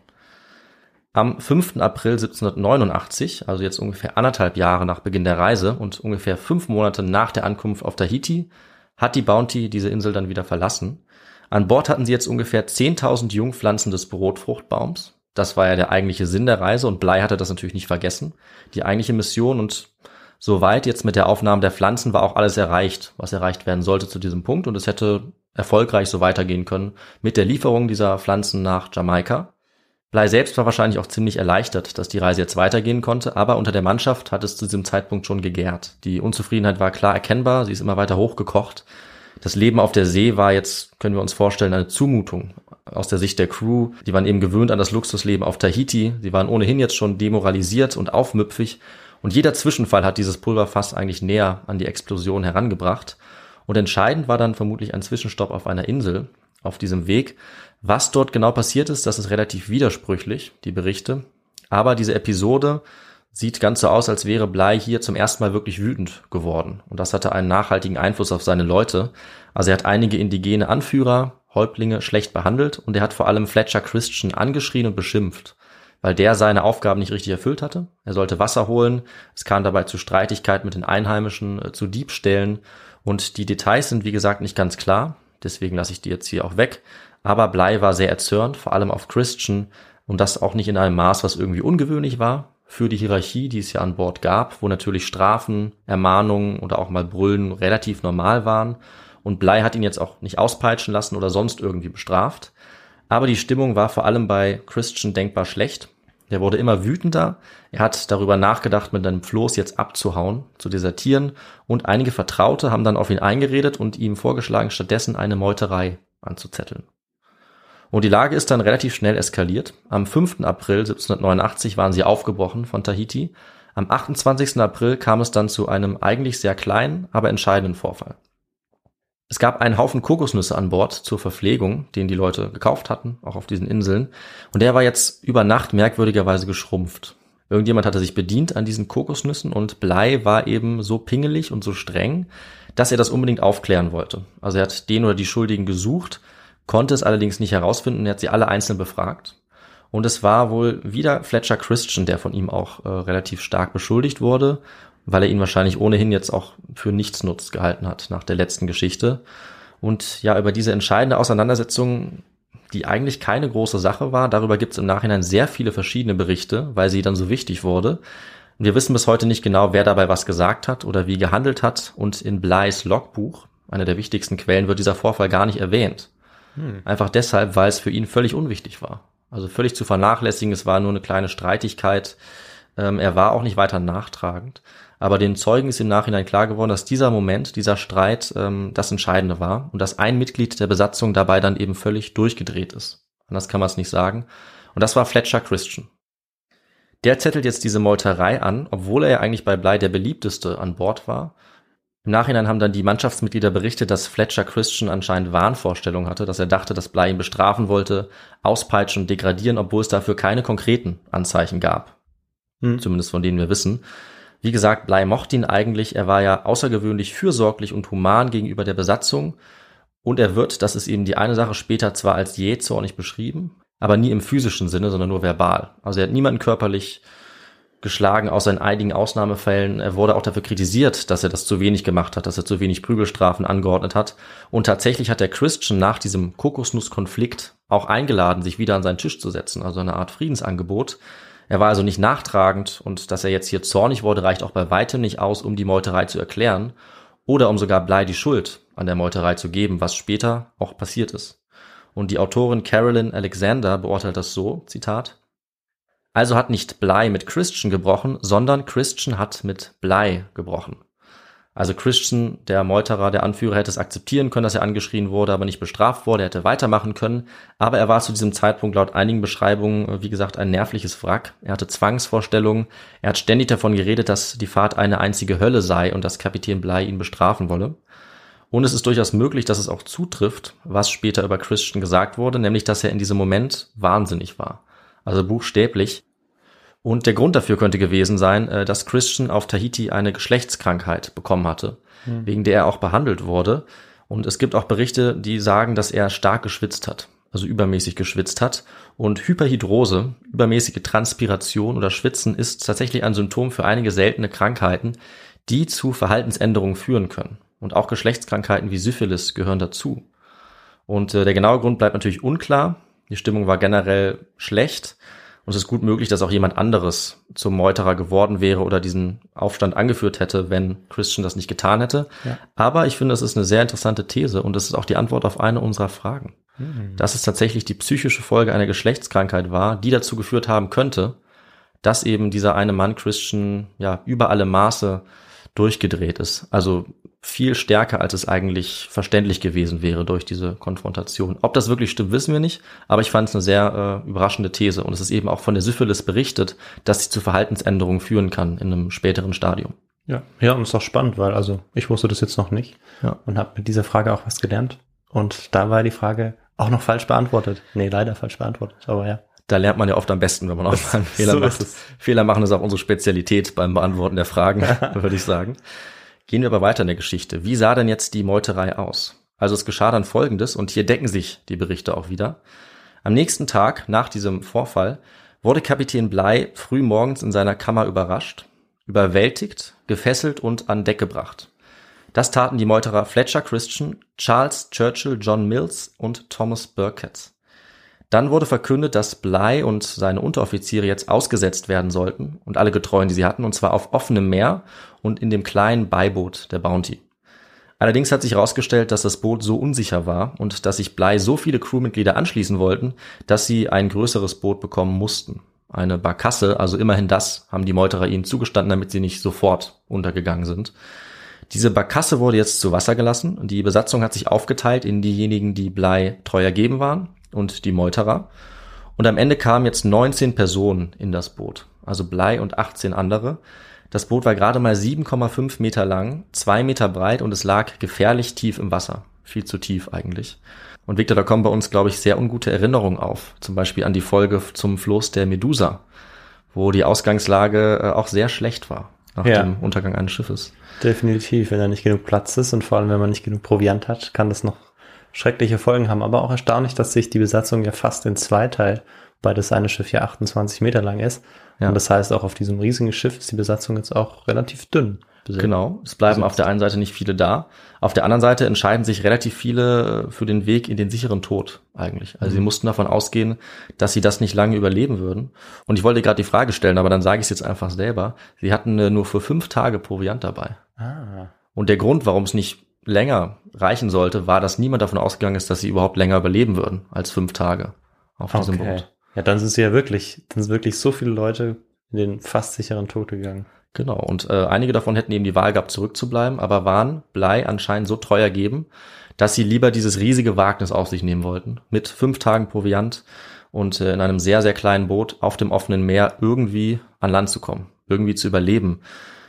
Am 5. April 1789, also jetzt ungefähr anderthalb Jahre nach Beginn der Reise und ungefähr fünf Monate nach der Ankunft auf Tahiti, hat die Bounty diese Insel dann wieder verlassen. An Bord hatten sie jetzt ungefähr 10.000 Jungpflanzen des Brotfruchtbaums. Das war ja der eigentliche Sinn der Reise und Blei hatte das natürlich nicht vergessen. Die eigentliche Mission und soweit jetzt mit der Aufnahme der Pflanzen war auch alles erreicht, was erreicht werden sollte zu diesem Punkt und es hätte erfolgreich so weitergehen können mit der Lieferung dieser Pflanzen nach Jamaika. Blei selbst war wahrscheinlich auch ziemlich erleichtert, dass die Reise jetzt weitergehen konnte, aber unter der Mannschaft hat es zu diesem Zeitpunkt schon gegärt. Die Unzufriedenheit war klar erkennbar, sie ist immer weiter hochgekocht. Das Leben auf der See war jetzt, können wir uns vorstellen, eine Zumutung aus der Sicht der Crew. Die waren eben gewöhnt an das Luxusleben auf Tahiti. Sie waren ohnehin jetzt schon demoralisiert und aufmüpfig. Und jeder Zwischenfall hat dieses Pulverfass eigentlich näher an die Explosion herangebracht. Und entscheidend war dann vermutlich ein Zwischenstopp auf einer Insel auf diesem Weg, was dort genau passiert ist, das ist relativ widersprüchlich, die Berichte. Aber diese Episode sieht ganz so aus, als wäre Blei hier zum ersten Mal wirklich wütend geworden. Und das hatte einen nachhaltigen Einfluss auf seine Leute. Also er hat einige indigene Anführer, Häuptlinge schlecht behandelt und er hat vor allem Fletcher Christian angeschrien und beschimpft, weil der seine Aufgaben nicht richtig erfüllt hatte. Er sollte Wasser holen, es kam dabei zu Streitigkeiten mit den Einheimischen, äh, zu Diebstählen und die Details sind wie gesagt nicht ganz klar, deswegen lasse ich die jetzt hier auch weg. Aber Blei war sehr erzürnt, vor allem auf Christian, und das auch nicht in einem Maß, was irgendwie ungewöhnlich war für die Hierarchie, die es ja an Bord gab, wo natürlich Strafen, Ermahnungen oder auch mal Brüllen relativ normal waren. Und Blei hat ihn jetzt auch nicht auspeitschen lassen oder sonst irgendwie bestraft. Aber die Stimmung war vor allem bei Christian denkbar schlecht. Der wurde immer wütender. Er hat darüber nachgedacht, mit einem Floß jetzt abzuhauen, zu desertieren. Und einige Vertraute haben dann auf ihn eingeredet und ihm vorgeschlagen, stattdessen eine Meuterei anzuzetteln. Und die Lage ist dann relativ schnell eskaliert. Am 5. April 1789 waren sie aufgebrochen von Tahiti. Am 28. April kam es dann zu einem eigentlich sehr kleinen, aber entscheidenden Vorfall. Es gab einen Haufen Kokosnüsse an Bord zur Verpflegung, den die Leute gekauft hatten, auch auf diesen Inseln. Und der war jetzt über Nacht merkwürdigerweise geschrumpft. Irgendjemand hatte sich bedient an diesen Kokosnüssen und Blei war eben so pingelig und so streng, dass er das unbedingt aufklären wollte. Also er hat den oder die Schuldigen gesucht konnte es allerdings nicht herausfinden, er hat sie alle einzeln befragt. Und es war wohl wieder Fletcher Christian, der von ihm auch äh, relativ stark beschuldigt wurde, weil er ihn wahrscheinlich ohnehin jetzt auch für nichtsnutz gehalten hat nach der letzten Geschichte. Und ja, über diese entscheidende Auseinandersetzung, die eigentlich keine große Sache war, darüber gibt es im Nachhinein sehr viele verschiedene Berichte, weil sie dann so wichtig wurde. Wir wissen bis heute nicht genau, wer dabei was gesagt hat oder wie gehandelt hat. Und in Bleis Logbuch, einer der wichtigsten Quellen, wird dieser Vorfall gar nicht erwähnt. Hm. Einfach deshalb, weil es für ihn völlig unwichtig war. Also völlig zu vernachlässigen, es war nur eine kleine Streitigkeit. Ähm, er war auch nicht weiter nachtragend. Aber den Zeugen ist im Nachhinein klar geworden, dass dieser Moment, dieser Streit ähm, das Entscheidende war und dass ein Mitglied der Besatzung dabei dann eben völlig durchgedreht ist. Anders kann man es nicht sagen. Und das war Fletcher Christian. Der zettelt jetzt diese Meuterei an, obwohl er ja eigentlich bei Bly der beliebteste an Bord war. Im Nachhinein haben dann die Mannschaftsmitglieder berichtet, dass Fletcher Christian anscheinend Wahnvorstellungen hatte, dass er dachte, dass Bly ihn bestrafen wollte, auspeitschen und degradieren, obwohl es dafür keine konkreten Anzeichen gab. Hm. Zumindest von denen wir wissen. Wie gesagt, Bly mochte ihn eigentlich. Er war ja außergewöhnlich fürsorglich und human gegenüber der Besatzung. Und er wird, das ist eben die eine Sache, später zwar als jähzornig beschrieben, aber nie im physischen Sinne, sondern nur verbal. Also er hat niemanden körperlich geschlagen, außer in einigen Ausnahmefällen. Er wurde auch dafür kritisiert, dass er das zu wenig gemacht hat, dass er zu wenig Prügelstrafen angeordnet hat. Und tatsächlich hat der Christian nach diesem Kokosnusskonflikt auch eingeladen, sich wieder an seinen Tisch zu setzen, also eine Art Friedensangebot. Er war also nicht nachtragend und dass er jetzt hier zornig wurde, reicht auch bei weitem nicht aus, um die Meuterei zu erklären oder um sogar Blei die Schuld an der Meuterei zu geben, was später auch passiert ist. Und die Autorin Carolyn Alexander beurteilt das so, Zitat, also hat nicht Blei mit Christian gebrochen, sondern Christian hat mit Blei gebrochen. Also Christian, der Meuterer, der Anführer, hätte es akzeptieren können, dass er angeschrien wurde, aber nicht bestraft wurde, er hätte weitermachen können. Aber er war zu diesem Zeitpunkt laut einigen Beschreibungen, äh, wie gesagt, ein nervliches Wrack. Er hatte Zwangsvorstellungen. Er hat ständig davon geredet, dass die Fahrt eine einzige Hölle sei und dass Kapitän Blei ihn bestrafen wolle. Und es ist durchaus möglich, dass es auch zutrifft, was später über Christian gesagt wurde, nämlich, dass er in diesem Moment wahnsinnig war. Also buchstäblich. Und der Grund dafür könnte gewesen sein, äh, dass Christian auf Tahiti eine Geschlechtskrankheit bekommen hatte, mhm. wegen der er auch behandelt wurde. Und es gibt auch Berichte, die sagen, dass er stark geschwitzt hat, also übermäßig geschwitzt hat. Und Hyperhidrose, übermäßige Transpiration oder Schwitzen ist tatsächlich ein Symptom für einige seltene Krankheiten, die zu Verhaltensänderungen führen können. Und auch Geschlechtskrankheiten wie Syphilis gehören dazu. Und äh, der genaue Grund bleibt natürlich unklar. Die Stimmung war generell schlecht und es ist gut möglich, dass auch jemand anderes zum Meuterer geworden wäre oder diesen Aufstand angeführt hätte, wenn Christian das nicht getan hätte. Ja. Aber ich finde, es ist eine sehr interessante These und es ist auch die Antwort auf eine unserer Fragen. Mhm. Dass es tatsächlich die psychische Folge einer Geschlechtskrankheit war, die dazu geführt haben könnte, dass eben dieser eine Mann Christian ja über alle Maße durchgedreht ist. Also viel stärker, als es eigentlich verständlich gewesen wäre durch diese Konfrontation. Ob das wirklich stimmt, wissen wir nicht, aber ich fand es eine sehr äh, überraschende These und es ist eben auch von der Syphilis berichtet, dass sie zu Verhaltensänderungen führen kann in einem späteren Stadium. Ja, ja, und es ist auch spannend, weil also ich wusste das jetzt noch nicht ja. und habe mit dieser Frage auch was gelernt. Und da war die Frage auch noch falsch beantwortet. Nee, leider falsch beantwortet, aber ja. Da lernt man ja oft am besten, wenn man auch mal einen Fehler so macht. Fehler machen ist auch unsere Spezialität beim Beantworten der Fragen, würde ich sagen. Gehen wir aber weiter in der Geschichte. Wie sah denn jetzt die Meuterei aus? Also es geschah dann Folgendes, und hier decken sich die Berichte auch wieder. Am nächsten Tag, nach diesem Vorfall, wurde Kapitän Blei früh morgens in seiner Kammer überrascht, überwältigt, gefesselt und an Deck gebracht. Das taten die Meuterer Fletcher Christian, Charles Churchill John Mills und Thomas Burkett. Dann wurde verkündet, dass Bly und seine Unteroffiziere jetzt ausgesetzt werden sollten und alle Getreuen, die sie hatten, und zwar auf offenem Meer und in dem kleinen Beiboot der Bounty. Allerdings hat sich herausgestellt, dass das Boot so unsicher war und dass sich Bly so viele Crewmitglieder anschließen wollten, dass sie ein größeres Boot bekommen mussten. Eine Barkasse, also immerhin das, haben die Meuterer ihnen zugestanden, damit sie nicht sofort untergegangen sind. Diese Barkasse wurde jetzt zu Wasser gelassen und die Besatzung hat sich aufgeteilt in diejenigen, die Blei treu ergeben waren und die Meuterer. Und am Ende kamen jetzt 19 Personen in das Boot, also Blei und 18 andere. Das Boot war gerade mal 7,5 Meter lang, zwei Meter breit und es lag gefährlich tief im Wasser. Viel zu tief eigentlich. Und Victor, da kommen bei uns, glaube ich, sehr ungute Erinnerungen auf. Zum Beispiel an die Folge zum Floß der Medusa, wo die Ausgangslage äh, auch sehr schlecht war nach ja. dem Untergang eines Schiffes. Definitiv, wenn da nicht genug Platz ist und vor allem, wenn man nicht genug Proviant hat, kann das noch schreckliche Folgen haben. Aber auch erstaunlich, dass sich die Besatzung ja fast in zwei teilt wobei das eine Schiff ja 28 Meter lang ist. Ja. Und das heißt, auch auf diesem riesigen Schiff ist die Besatzung jetzt auch relativ dünn. besetzt. Genau, es bleiben auf der einen Seite nicht viele da. Auf der anderen Seite entscheiden sich relativ viele für den Weg in den sicheren Tod eigentlich. Also sie mussten davon ausgehen, dass sie das nicht lange überleben würden. Und ich wollte gerade die Frage stellen, aber dann sage ich es jetzt einfach selber. Sie hatten äh, nur für fünf Tage Proviant dabei. Ah. Und der Grund, warum es nicht länger reichen sollte, war, dass niemand davon ausgegangen ist, dass sie überhaupt länger überleben würden als fünf Tage auf diesem Okay. Boot. Ja, dann sind sie ja wirklich, dann sind wirklich so viele Leute in den fast sicheren Tod gegangen. Genau, und äh, einige davon hätten eben die Wahl gehabt, zurückzubleiben, aber waren Blei anscheinend so treu ergeben, dass sie lieber dieses riesige Wagnis auf sich nehmen wollten, mit fünf Tagen Proviant und äh, in einem sehr, sehr kleinen Boot auf dem offenen Meer irgendwie an Land zu kommen, irgendwie zu überleben.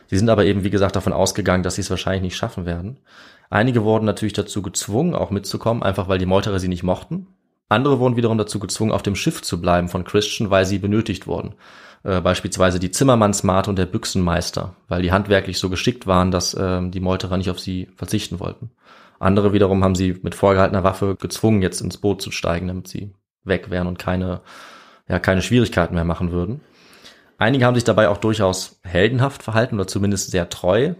Sie sind aber eben, wie gesagt, davon ausgegangen, dass sie es wahrscheinlich nicht schaffen werden. Einige wurden natürlich dazu gezwungen, auch mitzukommen, einfach weil die Meuterer sie nicht mochten. Andere wurden wiederum dazu gezwungen, auf dem Schiff zu bleiben von Christian, weil sie benötigt wurden. Äh, beispielsweise die Zimmermannsmate und der Büchsenmeister, weil die handwerklich so geschickt waren, dass ähm, die Meuterer nicht auf sie verzichten wollten. Andere wiederum haben sie mit vorgehaltener Waffe gezwungen, jetzt ins Boot zu steigen, damit sie weg wären und keine, ja, keine Schwierigkeiten mehr machen würden. Einige haben sich dabei auch durchaus heldenhaft verhalten oder zumindest sehr treu.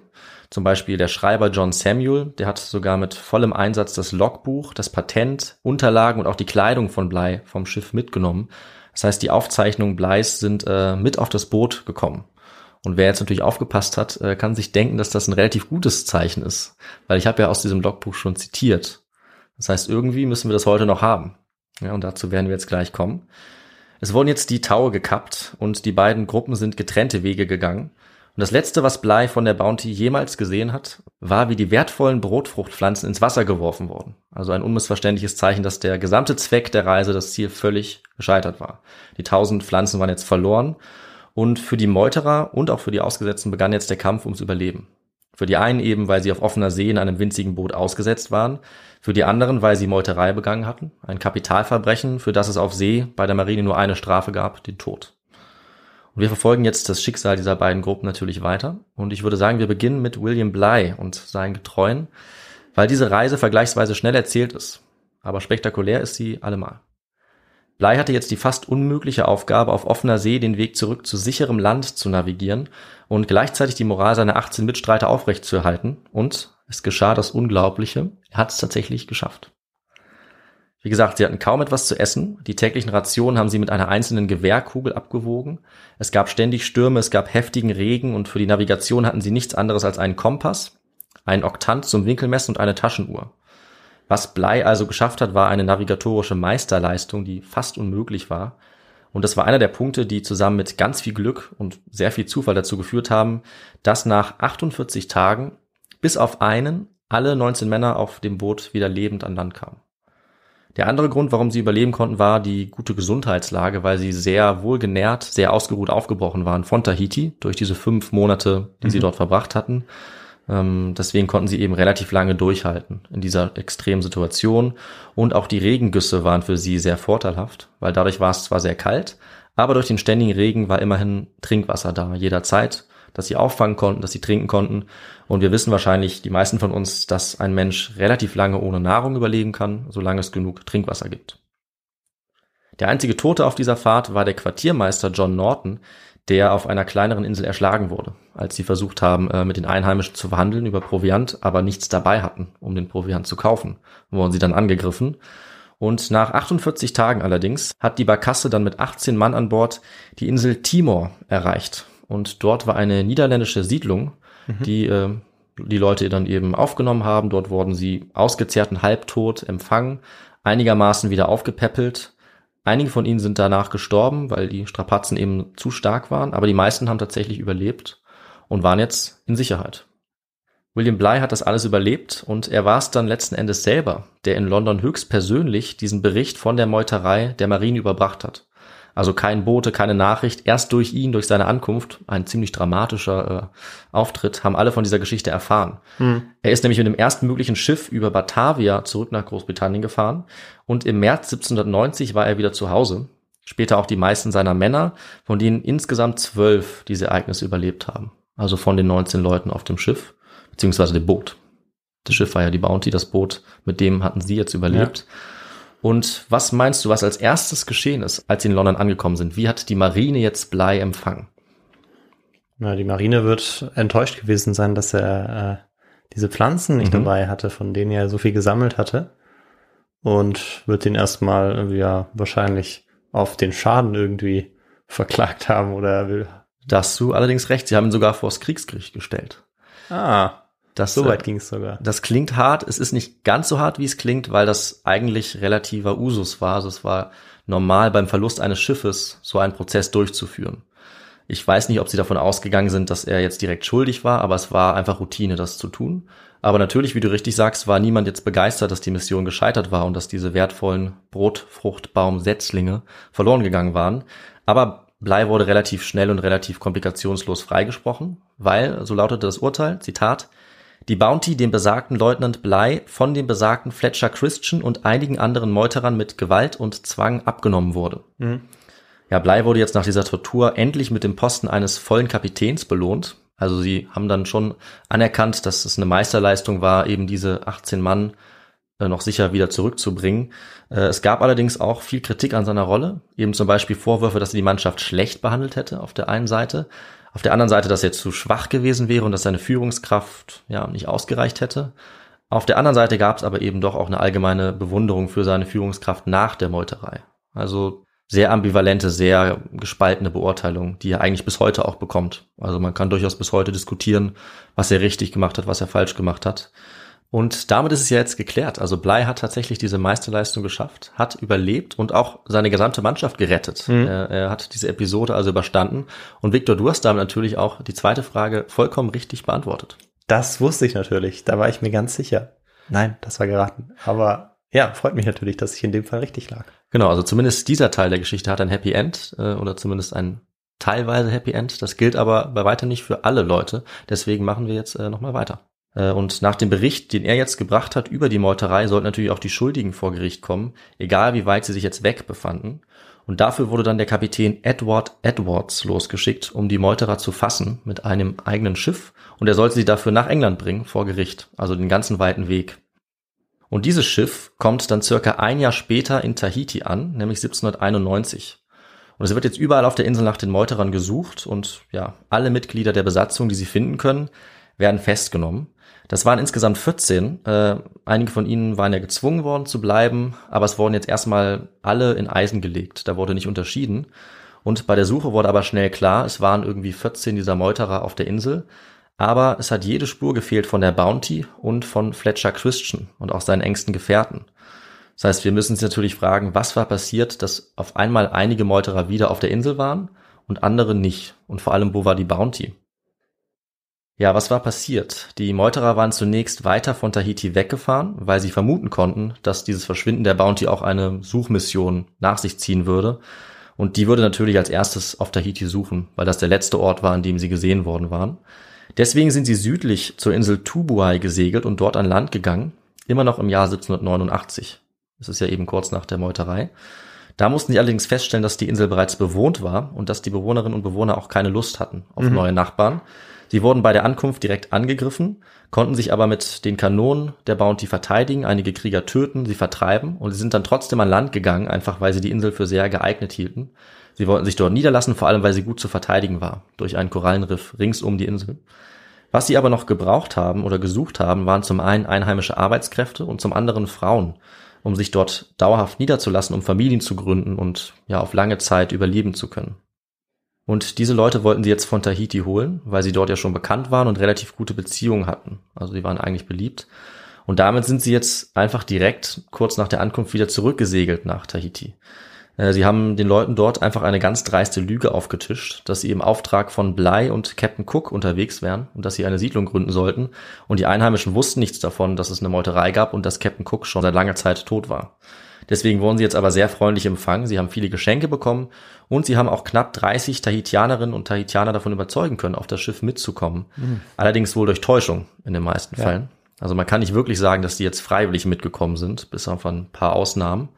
Zum Beispiel der Schreiber John Samuel, der hat sogar mit vollem Einsatz das Logbuch, das Patent, Unterlagen und auch die Kleidung von Blei vom Schiff mitgenommen. Das heißt, die Aufzeichnungen Bleis sind äh, mit auf das Boot gekommen. Und wer jetzt natürlich aufgepasst hat, äh, kann sich denken, dass das ein relativ gutes Zeichen ist, weil ich habe ja aus diesem Logbuch schon zitiert. Das heißt, irgendwie müssen wir das heute noch haben. Ja, und dazu werden wir jetzt gleich kommen. Es wurden jetzt die Taue gekappt und die beiden Gruppen sind getrennte Wege gegangen. Und das letzte, was Bly von der Bounty jemals gesehen hat, war, wie die wertvollen Brotfruchtpflanzen ins Wasser geworfen wurden. Also ein unmissverständliches Zeichen, dass der gesamte Zweck der Reise, das Ziel, völlig gescheitert war. Die tausend Pflanzen waren jetzt verloren und für die Meuterer und auch für die Ausgesetzten begann jetzt der Kampf ums Überleben. Für die einen eben, weil sie auf offener See in einem winzigen Boot ausgesetzt waren, für die anderen, weil sie Meuterei begangen hatten, ein Kapitalverbrechen, für das es auf See bei der Marine nur eine Strafe gab, den Tod. Und wir verfolgen jetzt das Schicksal dieser beiden Gruppen natürlich weiter. Und ich würde sagen, wir beginnen mit William Bly und seinen Getreuen, weil diese Reise vergleichsweise schnell erzählt ist. Aber spektakulär ist sie allemal. Bly hatte jetzt die fast unmögliche Aufgabe, auf offener See den Weg zurück zu sicherem Land zu navigieren und gleichzeitig die Moral seiner 18 Mitstreiter aufrechtzuerhalten. Und es geschah das Unglaubliche. Er hat es tatsächlich geschafft. Wie gesagt, sie hatten kaum etwas zu essen. Die täglichen Rationen haben sie mit einer einzelnen Gewehrkugel abgewogen. Es gab ständig Stürme, es gab heftigen Regen und für die Navigation hatten sie nichts anderes als einen Kompass, einen Oktant zum Winkelmessen und eine Taschenuhr. Was Blei also geschafft hat, war eine navigatorische Meisterleistung, die fast unmöglich war. Und das war einer der Punkte, die zusammen mit ganz viel Glück und sehr viel Zufall dazu geführt haben, dass nach 48 Tagen bis auf einen alle 19 Männer auf dem Boot wieder lebend an Land kamen. Der andere Grund, warum sie überleben konnten, war die gute Gesundheitslage, weil sie sehr wohlgenährt, sehr ausgeruht aufgebrochen waren von Tahiti durch diese fünf Monate, die sie dort verbracht hatten. Ähm, deswegen konnten sie eben relativ lange durchhalten in dieser extremen Situation. Und auch die Regengüsse waren für sie sehr vorteilhaft, weil dadurch war es zwar sehr kalt, aber durch den ständigen Regen war immerhin Trinkwasser da, jederzeit, dass sie auffangen konnten, dass sie trinken konnten. Und wir wissen wahrscheinlich, die meisten von uns, dass ein Mensch relativ lange ohne Nahrung überleben kann, solange es genug Trinkwasser gibt. Der einzige Tote auf dieser Fahrt war der Quartiermeister John Norton, der auf einer kleineren Insel erschlagen wurde, als sie versucht haben, äh, mit den Einheimischen zu verhandeln über Proviant, aber nichts dabei hatten, um den Proviant zu kaufen, wurden sie dann angegriffen. Und nach 48 Tagen allerdings hat die Barkasse dann mit 18 Mann an Bord die Insel Timor erreicht. Und dort war eine niederländische Siedlung, die äh, die Leute dann eben aufgenommen haben. Dort wurden sie ausgezehrt und halbtot empfangen, einigermaßen wieder aufgepäppelt. Einige von ihnen sind danach gestorben, weil die Strapazen eben zu stark waren, aber die meisten haben tatsächlich überlebt und waren jetzt in Sicherheit. William Bly hat das alles überlebt und er war es dann letzten Endes selber, der in London höchstpersönlich diesen Bericht von der Meuterei der Marine überbracht hat. Also kein Bote, keine Nachricht. Erst durch ihn, durch seine Ankunft, ein ziemlich dramatischer äh, Auftritt, haben alle von dieser Geschichte erfahren. Er ist nämlich mit dem ersten möglichen Schiff über Batavia zurück nach Großbritannien gefahren und im März 1790 war er wieder zu Hause. Später auch die meisten seiner Männer, von denen insgesamt zwölf diese Ereignisse überlebt haben. Also von den 19 Leuten auf dem Schiff, beziehungsweise dem Boot. Das Schiff war ja die Bounty, das Boot, mit dem hatten sie jetzt überlebt. Und was meinst du, was als erstes geschehen ist, als sie in London angekommen sind? Wie hat die Marine jetzt Bly empfangen? Na, die Marine wird enttäuscht gewesen sein, dass er äh, diese Pflanzen nicht Mhm. dabei hatte, von denen er so viel gesammelt hatte. Und wird den erstmal irgendwie ja wahrscheinlich auf den Schaden irgendwie verklagt haben oder will. Da hast du allerdings recht, sie haben ihn sogar vors Kriegsgericht gestellt. Ah, Das, so äh, weit ging es sogar. Das klingt hart. Es ist nicht ganz so hart, wie es klingt, weil das eigentlich relativer Usus war. Also es war normal beim Verlust eines Schiffes so einen Prozess durchzuführen. Ich weiß nicht, ob sie davon ausgegangen sind, dass er jetzt direkt schuldig war, aber es war einfach Routine, das zu tun. Aber natürlich, wie du richtig sagst, war niemand jetzt begeistert, dass die Mission gescheitert war und dass diese wertvollen Brotfruchtbaum-Setzlinge verloren gegangen waren. Aber Blei wurde relativ schnell und relativ komplikationslos freigesprochen, weil, so lautete das Urteil, Zitat, die Bounty dem besagten Leutnant Bly von dem besagten Fletcher Christian und einigen anderen Meuterern mit Gewalt und Zwang abgenommen wurde. Ja, Bly wurde jetzt nach dieser Tortur endlich mit dem Posten eines vollen Kapitäns belohnt. Also sie haben dann schon anerkannt, dass es eine Meisterleistung war, eben diese 18 Mann äh, noch sicher wieder zurückzubringen. Äh, Es gab allerdings auch viel Kritik an seiner Rolle, eben zum Beispiel Vorwürfe, dass er die Mannschaft schlecht behandelt hätte auf der einen Seite, auf der anderen Seite, dass er zu schwach gewesen wäre und dass seine Führungskraft ja nicht ausgereicht hätte. Auf der anderen Seite gab es aber eben doch auch eine allgemeine Bewunderung für seine Führungskraft nach der Meuterei. Also sehr ambivalente, sehr gespaltene Beurteilung, die er eigentlich bis heute auch bekommt. Also man kann durchaus bis heute diskutieren, was er richtig gemacht hat, was er falsch gemacht hat. Und damit ist es ja jetzt geklärt. Also Blei hat tatsächlich diese Meisterleistung geschafft, hat überlebt und auch seine gesamte Mannschaft gerettet. Er, er hat diese Episode also überstanden. Und Victor, du hast damit natürlich auch die zweite Frage vollkommen richtig beantwortet. Das wusste ich natürlich. Da war ich mir ganz sicher. Nein, das war geraten. Aber ja, freut mich natürlich, dass ich in dem Fall richtig lag. Genau, also zumindest dieser Teil der Geschichte hat ein Happy End äh, oder zumindest ein teilweise Happy End. Das gilt aber bei weitem nicht für alle Leute. Deswegen machen wir jetzt äh, nochmal weiter. Äh, und nach dem Bericht, den er jetzt gebracht hat über die Meuterei, sollten natürlich auch die Schuldigen vor Gericht kommen, egal wie weit sie sich jetzt weg befanden. Und dafür wurde dann der Kapitän Edward Edwards losgeschickt, um die Meuterer zu fassen mit einem eigenen Schiff. Und er sollte sie dafür nach England bringen, vor Gericht. Also den ganzen weiten Weg. Und dieses Schiff kommt dann circa ein Jahr später in Tahiti an, nämlich 1791. Und es wird jetzt überall auf der Insel nach den Meuterern gesucht und ja, alle Mitglieder der Besatzung, die sie finden können, werden festgenommen. Das waren insgesamt 14. Äh, einige von ihnen waren ja gezwungen worden zu bleiben, aber es wurden jetzt erstmal alle in Eisen gelegt. Da wurde nicht unterschieden. Und bei der Suche wurde aber schnell klar, es waren irgendwie 14 dieser Meuterer auf der Insel. Aber es hat jede Spur gefehlt von der Bounty und von Fletcher Christian und auch seinen engsten Gefährten. Das heißt, wir müssen uns natürlich fragen, was war passiert, dass auf einmal einige Meuterer wieder auf der Insel waren und andere nicht? Und vor allem, wo war die Bounty? Ja, was war passiert? Die Meuterer waren zunächst weiter von Tahiti weggefahren, weil sie vermuten konnten, dass dieses Verschwinden der Bounty auch eine Suchmission nach sich ziehen würde. Und die würde natürlich als erstes auf Tahiti suchen, weil das der letzte Ort war, an dem sie gesehen worden waren. Deswegen sind sie südlich zur Insel Tubuai gesegelt und dort an Land gegangen, immer noch im Jahr 1789. Das ist ja eben kurz nach der Meuterei. Da mussten sie allerdings feststellen, dass die Insel bereits bewohnt war und dass die Bewohnerinnen und Bewohner auch keine Lust hatten auf neue Nachbarn. Sie wurden bei der Ankunft direkt angegriffen, konnten sich aber mit den Kanonen der Bounty verteidigen, einige Krieger töten, sie vertreiben und sie sind dann trotzdem an Land gegangen, einfach weil sie die Insel für sehr geeignet hielten. Sie wollten sich dort niederlassen, vor allem weil sie gut zu verteidigen war, durch einen Korallenriff rings um die Insel. Was sie aber noch gebraucht haben oder gesucht haben, waren zum einen einheimische Arbeitskräfte und zum anderen Frauen, um sich dort dauerhaft niederzulassen, um Familien zu gründen und ja auf lange Zeit überleben zu können. Und diese Leute wollten sie jetzt von Tahiti holen, weil sie dort ja schon bekannt waren und relativ gute Beziehungen hatten. Also sie waren eigentlich beliebt. Und damit sind sie jetzt einfach direkt kurz nach der Ankunft wieder zurückgesegelt nach Tahiti. Äh, Sie haben den Leuten dort einfach eine ganz dreiste Lüge aufgetischt, dass sie im Auftrag von Bly und Captain Cook unterwegs wären und dass sie eine Siedlung gründen sollten. Und die Einheimischen wussten nichts davon, dass es eine Meuterei gab und dass Captain Cook schon seit langer Zeit tot war. Deswegen wurden sie jetzt aber sehr freundlich empfangen. Sie haben viele Geschenke bekommen und sie haben auch knapp 30 Tahitianerinnen und Tahitianer davon überzeugen können, auf das Schiff mitzukommen. Allerdings wohl durch Täuschung in den meisten Fällen. Also man kann nicht wirklich sagen, dass die jetzt freiwillig mitgekommen sind, bis auf ein paar Ausnahmen.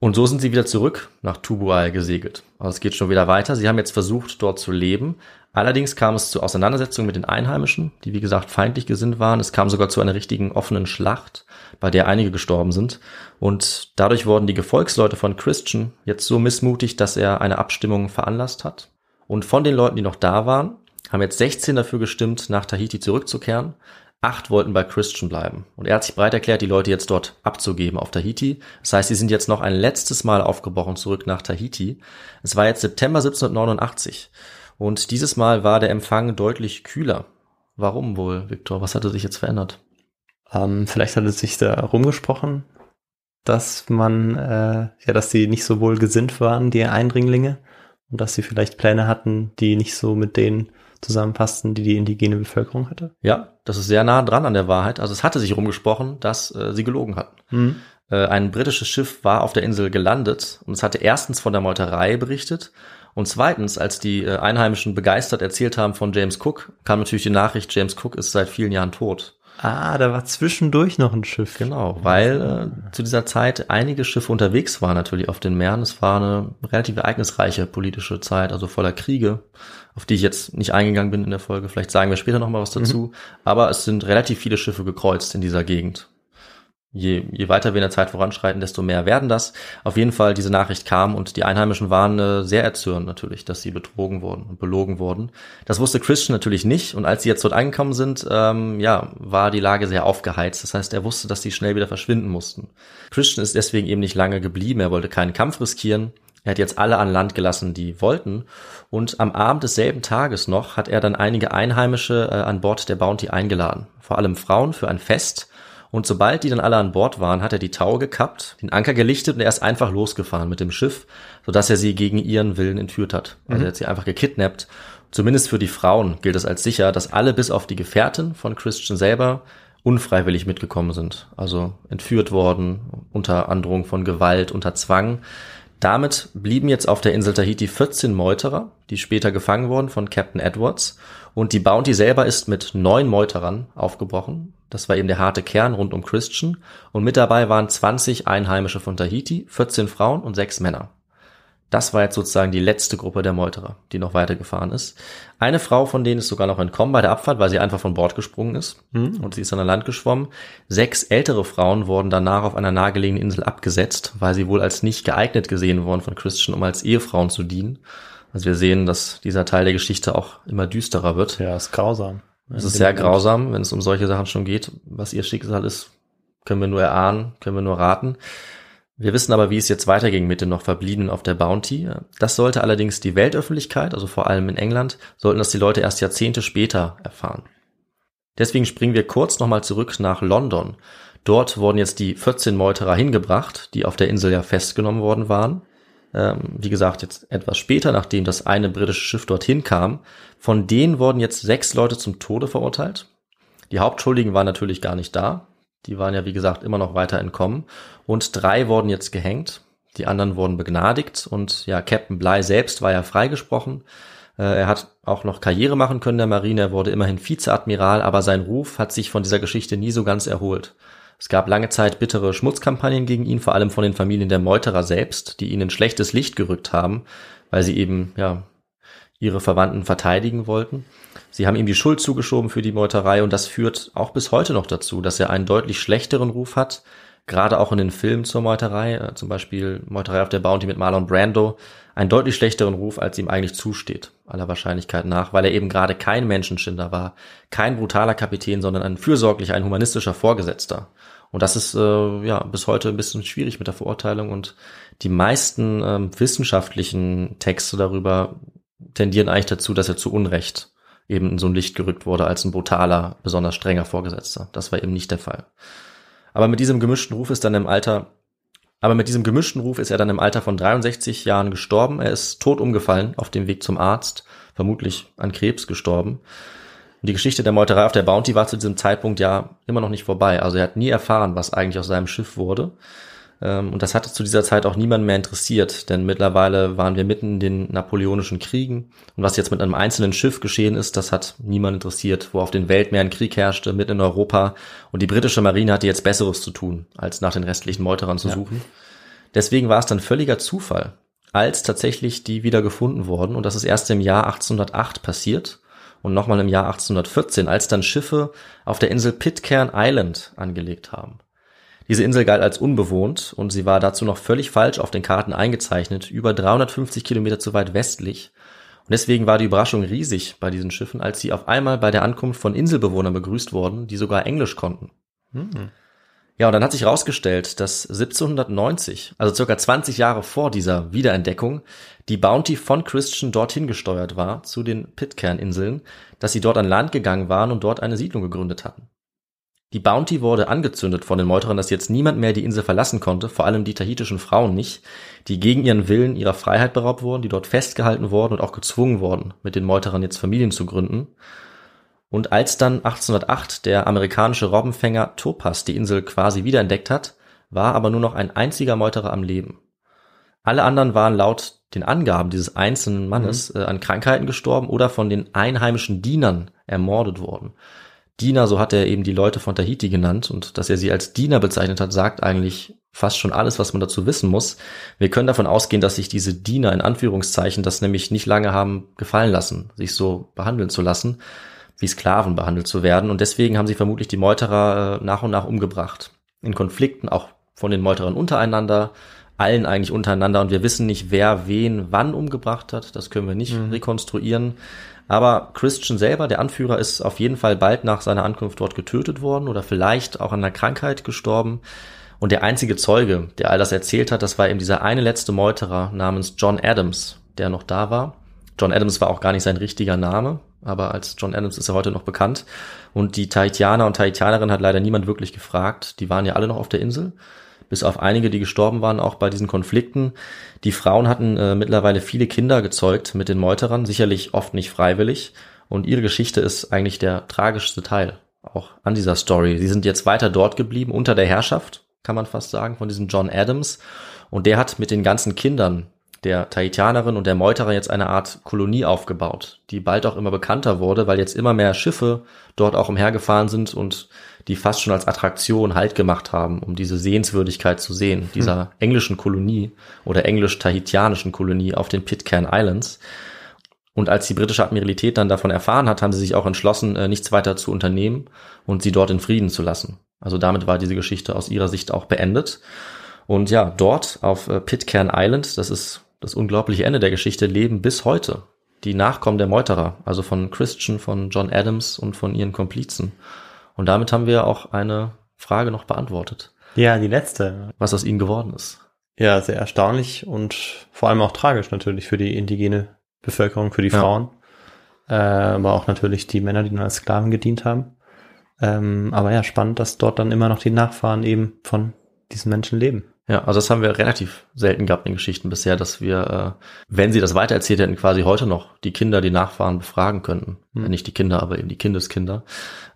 Und so sind sie wieder zurück nach Tubuai gesegelt. Also es geht schon wieder weiter. Sie haben jetzt versucht, dort zu leben. Allerdings kam es zu Auseinandersetzungen mit den Einheimischen, die wie gesagt feindlich gesinnt waren. Es kam sogar zu einer richtigen offenen Schlacht, bei der einige gestorben sind. Und dadurch wurden die Gefolgsleute von Christian jetzt so missmutig, dass er eine Abstimmung veranlasst hat. Und von den Leuten, die noch da waren, haben jetzt 16 dafür gestimmt, nach Tahiti zurückzukehren. Acht wollten bei Christian bleiben. Und er hat sich bereit erklärt, die Leute jetzt dort abzugeben auf Tahiti. Das heißt, sie sind jetzt noch ein letztes Mal aufgebrochen zurück nach Tahiti. Es war jetzt September 1789. Und dieses Mal war der Empfang deutlich kühler. Warum wohl, Viktor? Was hatte sich jetzt verändert? Ähm, vielleicht hat es sich da rumgesprochen, dass man, äh, ja, dass die nicht so wohl gesinnt waren, die Eindringlinge, und dass sie vielleicht Pläne hatten, die nicht so mit denen zusammenpassten, die die indigene Bevölkerung hatte. Ja, das ist sehr nah dran an der Wahrheit. Also es hatte sich rumgesprochen, dass äh, sie gelogen hatten. Mhm. Äh, ein britisches Schiff war auf der Insel gelandet und es hatte erstens von der Meuterei berichtet und zweitens, als die äh, Einheimischen begeistert erzählt haben von James Cook, kam natürlich die Nachricht, James Cook ist seit vielen Jahren tot. Ah, da war zwischendurch noch ein Schiff. Genau, weil äh, zu dieser Zeit einige Schiffe unterwegs waren natürlich auf den Meeren. Es war eine relativ ereignisreiche politische Zeit, also voller Kriege, auf die ich jetzt nicht eingegangen bin in der Folge. Vielleicht sagen wir später noch mal was dazu. Mhm. Aber es sind relativ viele Schiffe gekreuzt in dieser Gegend je, je weiter wir in der Zeit voranschreiten, desto mehr werden das. Auf jeden Fall, diese Nachricht kam und die Einheimischen waren äh, sehr erzürnt natürlich, dass sie betrogen wurden und belogen wurden. Das wusste Christian natürlich nicht und als sie jetzt dort angekommen sind, ähm, ja, war die Lage sehr aufgeheizt. Das heißt, er wusste, dass sie schnell wieder verschwinden mussten. Christian ist deswegen eben nicht lange geblieben, er wollte keinen Kampf riskieren. Er hat jetzt alle an Land gelassen, die wollten. Und am Abend desselben Tages noch hat er dann einige Einheimische äh, an Bord der Bounty eingeladen. Vor allem Frauen für ein Fest und sobald die dann alle an Bord waren, hat er die Taue gekappt, den Anker gelichtet und er ist einfach losgefahren mit dem Schiff, sodass er sie gegen ihren Willen entführt hat. Also mhm. er hat sie einfach gekidnappt. Zumindest für die Frauen gilt es als sicher, dass alle bis auf die Gefährtin von Christian selber unfreiwillig mitgekommen sind. Also entführt worden, unter Androhung von Gewalt, unter Zwang. Damit blieben jetzt auf der Insel Tahiti 14 Meuterer, die später gefangen wurden von Captain Edwards. Und die Bounty selber ist mit neun Meuterern aufgebrochen. Das war eben der harte Kern rund um Christian. Und mit dabei waren 20 Einheimische von Tahiti, 14 Frauen und sechs Männer. Das war jetzt sozusagen die letzte Gruppe der Meuterer, die noch weitergefahren ist. Eine Frau von denen ist sogar noch entkommen bei der Abfahrt, weil sie einfach von Bord gesprungen ist mhm. und sie ist an Land geschwommen. Sechs ältere Frauen wurden danach auf einer nahegelegenen Insel abgesetzt, weil sie wohl als nicht geeignet gesehen wurden von Christian, um als Ehefrauen zu dienen. Also wir sehen, dass dieser Teil der Geschichte auch immer düsterer wird. Ja, ist grausam. Es ist sehr grausam, wenn es um solche Sachen schon geht. Was ihr Schicksal ist, können wir nur erahnen, können wir nur raten. Wir wissen aber, wie es jetzt weiterging mit den noch Verbliebenen auf der Bounty. Das sollte allerdings die Weltöffentlichkeit, also vor allem in England, sollten das die Leute erst Jahrzehnte später erfahren. Deswegen springen wir kurz nochmal zurück nach London. Dort wurden jetzt die 14 Meuterer hingebracht, die auf der Insel ja festgenommen worden waren. Ähm, wie gesagt, jetzt etwas später, nachdem das eine britische Schiff dorthin kam. Von denen wurden jetzt sechs Leute zum Tode verurteilt. Die Hauptschuldigen waren natürlich gar nicht da. Die waren ja, wie gesagt, immer noch weiter entkommen. Und drei wurden jetzt gehängt. Die anderen wurden begnadigt. Und ja, Captain Bly selbst war ja freigesprochen. Äh, er hat auch noch Karriere machen können der Marine. Er wurde immerhin Vizeadmiral, aber sein Ruf hat sich von dieser Geschichte nie so ganz erholt. Es gab lange Zeit bittere Schmutzkampagnen gegen ihn, vor allem von den Familien der Meuterer selbst, die ihn in schlechtes Licht gerückt haben, weil sie eben, ja, ihre Verwandten verteidigen wollten. Sie haben ihm die Schuld zugeschoben für die Meuterei und das führt auch bis heute noch dazu, dass er einen deutlich schlechteren Ruf hat, gerade auch in den Filmen zur Meuterei, äh, zum Beispiel Meuterei auf der Bounty mit Marlon Brando, einen deutlich schlechteren Ruf, als ihm eigentlich zusteht, aller Wahrscheinlichkeit nach, weil er eben gerade kein Menschenschinder war, kein brutaler Kapitän, sondern ein fürsorglicher, ein humanistischer Vorgesetzter. Und das ist äh, ja bis heute ein bisschen schwierig mit der Verurteilung und die meisten ähm, wissenschaftlichen Texte darüber tendieren eigentlich dazu, dass er zu Unrecht eben in so ein Licht gerückt wurde als ein brutaler, besonders strenger Vorgesetzter. Das war eben nicht der Fall. Aber mit diesem gemischten Ruf ist dann im Alter, aber mit diesem gemischten Ruf ist er dann im Alter von 63 Jahren gestorben. Er ist tot umgefallen auf dem Weg zum Arzt, vermutlich an Krebs gestorben. Und die Geschichte der Meuterei auf der Bounty war zu diesem Zeitpunkt ja immer noch nicht vorbei. Also er hat nie erfahren, was eigentlich aus seinem Schiff wurde. Ähm, und das hatte zu dieser Zeit auch niemand mehr interessiert, denn mittlerweile waren wir mitten in den napoleonischen Kriegen. Und was jetzt mit einem einzelnen Schiff geschehen ist, das hat niemand interessiert, wo auf den Weltmeeren Krieg herrschte, mitten in Europa. Und die britische Marine hatte jetzt Besseres zu tun, als nach den restlichen Meuterern zu ja. suchen. Deswegen war es dann völliger Zufall, als tatsächlich die wieder gefunden wurden. Und das ist erst im Jahr 1808 passiert und nochmal im Jahr 1814, als dann Schiffe auf der Insel Pitcairn Island angelegt haben. Diese Insel galt als unbewohnt und sie war dazu noch völlig falsch auf den Karten eingezeichnet, über 350 Kilometer zu weit westlich. Und deswegen war die Überraschung riesig bei diesen Schiffen, als sie auf einmal bei der Ankunft von Inselbewohnern begrüßt wurden, die sogar Englisch konnten. Hm. Ja, und dann hat sich herausgestellt, dass 1790, also circa 20 Jahre vor dieser Wiederentdeckung, die Bounty von Christian dorthin gesteuert war, zu den Pitcairn-Inseln, dass sie dort an Land gegangen waren und dort eine Siedlung gegründet hatten. Die Bounty wurde angezündet von den Meuterern, dass jetzt niemand mehr die Insel verlassen konnte, vor allem die tahitischen Frauen nicht, die gegen ihren Willen ihrer Freiheit beraubt wurden, die dort festgehalten wurden und auch gezwungen wurden, mit den Meuterern jetzt Familien zu gründen. Und als dann 1808 der amerikanische Robbenfänger Topaz die Insel quasi wiederentdeckt hat, war aber nur noch ein einziger Meuterer am Leben. Alle anderen waren laut den Angaben dieses einzelnen Mannes mhm. äh, an Krankheiten gestorben oder von den einheimischen Dienern ermordet worden. Diener, so hat er eben die Leute von Tahiti genannt und dass er sie als Diener bezeichnet hat, sagt eigentlich fast schon alles, was man dazu wissen muss. Wir können davon ausgehen, dass sich diese Diener in Anführungszeichen das nämlich nicht lange haben gefallen lassen, sich so behandeln zu lassen, wie Sklaven behandelt zu werden und deswegen haben sie vermutlich die Meuterer äh, nach und nach umgebracht. In Konflikten auch von den Meuterern untereinander, allen eigentlich untereinander und wir wissen nicht, wer wen wann umgebracht hat. Das können wir nicht mhm. rekonstruieren. Aber Christian selber, der Anführer, ist auf jeden Fall bald nach seiner Ankunft dort getötet worden oder vielleicht auch an einer Krankheit gestorben. Und der einzige Zeuge, der all das erzählt hat, das war eben dieser eine letzte Meuterer namens John Adams, der noch da war. John Adams war auch gar nicht sein richtiger Name, aber als John Adams ist er heute noch bekannt. Und die Tahitianer und Tahitianerinnen hat leider niemand wirklich gefragt. Die waren ja alle noch auf der Insel bis auf einige, die gestorben waren, auch bei diesen Konflikten. Die Frauen hatten äh, mittlerweile viele Kinder gezeugt mit den Meuterern, sicherlich oft nicht freiwillig. Und ihre Geschichte ist eigentlich der tragischste Teil auch an dieser Story. Sie sind jetzt weiter dort geblieben, unter der Herrschaft, kann man fast sagen, von diesem John Adams. Und der hat mit den ganzen Kindern der Tahitianerin und der Meuterer jetzt eine Art Kolonie aufgebaut, die bald auch immer bekannter wurde, weil jetzt immer mehr Schiffe dort auch umhergefahren sind und die fast schon als Attraktion Halt gemacht haben, um diese Sehenswürdigkeit zu sehen, dieser hm. englischen Kolonie oder englisch-tahitianischen Kolonie auf den Pitcairn Islands. Und als die britische Admiralität dann davon erfahren hat, haben sie sich auch entschlossen, äh, nichts weiter zu unternehmen und sie dort in Frieden zu lassen. Also damit war diese Geschichte aus ihrer Sicht auch beendet. Und ja, dort auf äh, Pitcairn Island, das ist das unglaubliche Ende der Geschichte, leben bis heute die Nachkommen der Meuterer, also von Christian, von John Adams und von ihren Komplizen. Und damit haben wir auch eine Frage noch beantwortet. Ja, die letzte. Was aus ihnen geworden ist. Ja, sehr erstaunlich und vor allem auch tragisch natürlich für die indigene Bevölkerung, für die ja. Frauen. Äh, aber auch natürlich die Männer, die nur als Sklaven gedient haben. Ähm, aber ja, spannend, dass dort dann immer noch die Nachfahren eben von diesen Menschen leben. Ja, also das haben wir relativ selten gehabt in Geschichten bisher, dass wir, äh, wenn sie das weitererzählt hätten, quasi heute noch die Kinder, die Nachfahren befragen könnten. Hm. Nicht die Kinder, aber eben die Kindeskinder.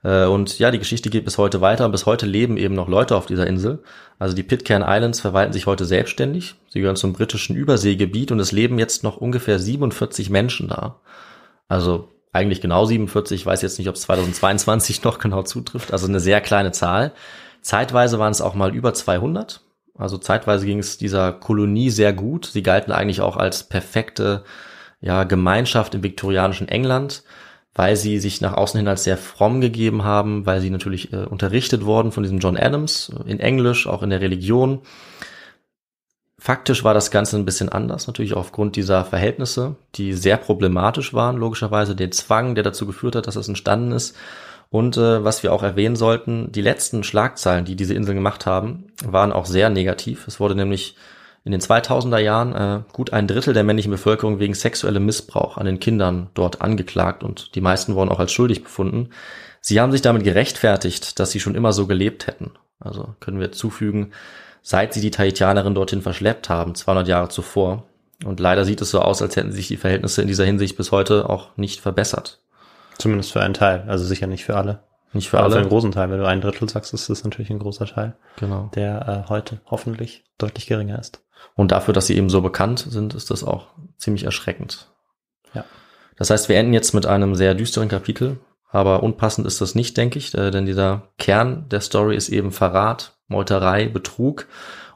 Äh, und ja, die Geschichte geht bis heute weiter und bis heute leben eben noch Leute auf dieser Insel. Also die Pitcairn Islands verwalten sich heute selbstständig. Sie gehören zum britischen Überseegebiet und es leben jetzt noch ungefähr 47 Menschen da. Also eigentlich genau 47, ich weiß jetzt nicht, ob es 2022 noch genau zutrifft, also eine sehr kleine Zahl. Zeitweise waren es auch mal über 200 also zeitweise ging es dieser Kolonie sehr gut. Sie galten eigentlich auch als perfekte ja, Gemeinschaft im viktorianischen England, weil sie sich nach außen hin als sehr fromm gegeben haben, weil sie natürlich äh, unterrichtet wurden von diesem John Adams äh, in Englisch, auch in der Religion. Faktisch war das Ganze ein bisschen anders, natürlich aufgrund dieser Verhältnisse, die sehr problematisch waren, logischerweise der Zwang, der dazu geführt hat, dass es entstanden ist. Und äh, was wir auch erwähnen sollten, die letzten Schlagzeilen, die diese Inseln gemacht haben, waren auch sehr negativ. Es wurde nämlich in den 2000er Jahren äh, gut ein Drittel der männlichen Bevölkerung wegen sexuellem Missbrauch an den Kindern dort angeklagt und die meisten wurden auch als schuldig befunden. Sie haben sich damit gerechtfertigt, dass sie schon immer so gelebt hätten. Also können wir zufügen, seit sie die Tahitianerin dorthin verschleppt haben, 200 Jahre zuvor. Und leider sieht es so aus, als hätten sich die Verhältnisse in dieser Hinsicht bis heute auch nicht verbessert. Zumindest für einen Teil, also sicher nicht für alle. Nicht für Aber alle. Für einen großen Teil. Wenn du ein Drittel sagst, ist das natürlich ein großer Teil. Genau. Der äh, heute hoffentlich deutlich geringer ist. Und dafür, dass sie eben so bekannt sind, ist das auch ziemlich erschreckend. Ja. Das heißt, wir enden jetzt mit einem sehr düsteren Kapitel. Aber unpassend ist das nicht, denke ich, äh, denn dieser Kern der Story ist eben Verrat, Meuterei, Betrug.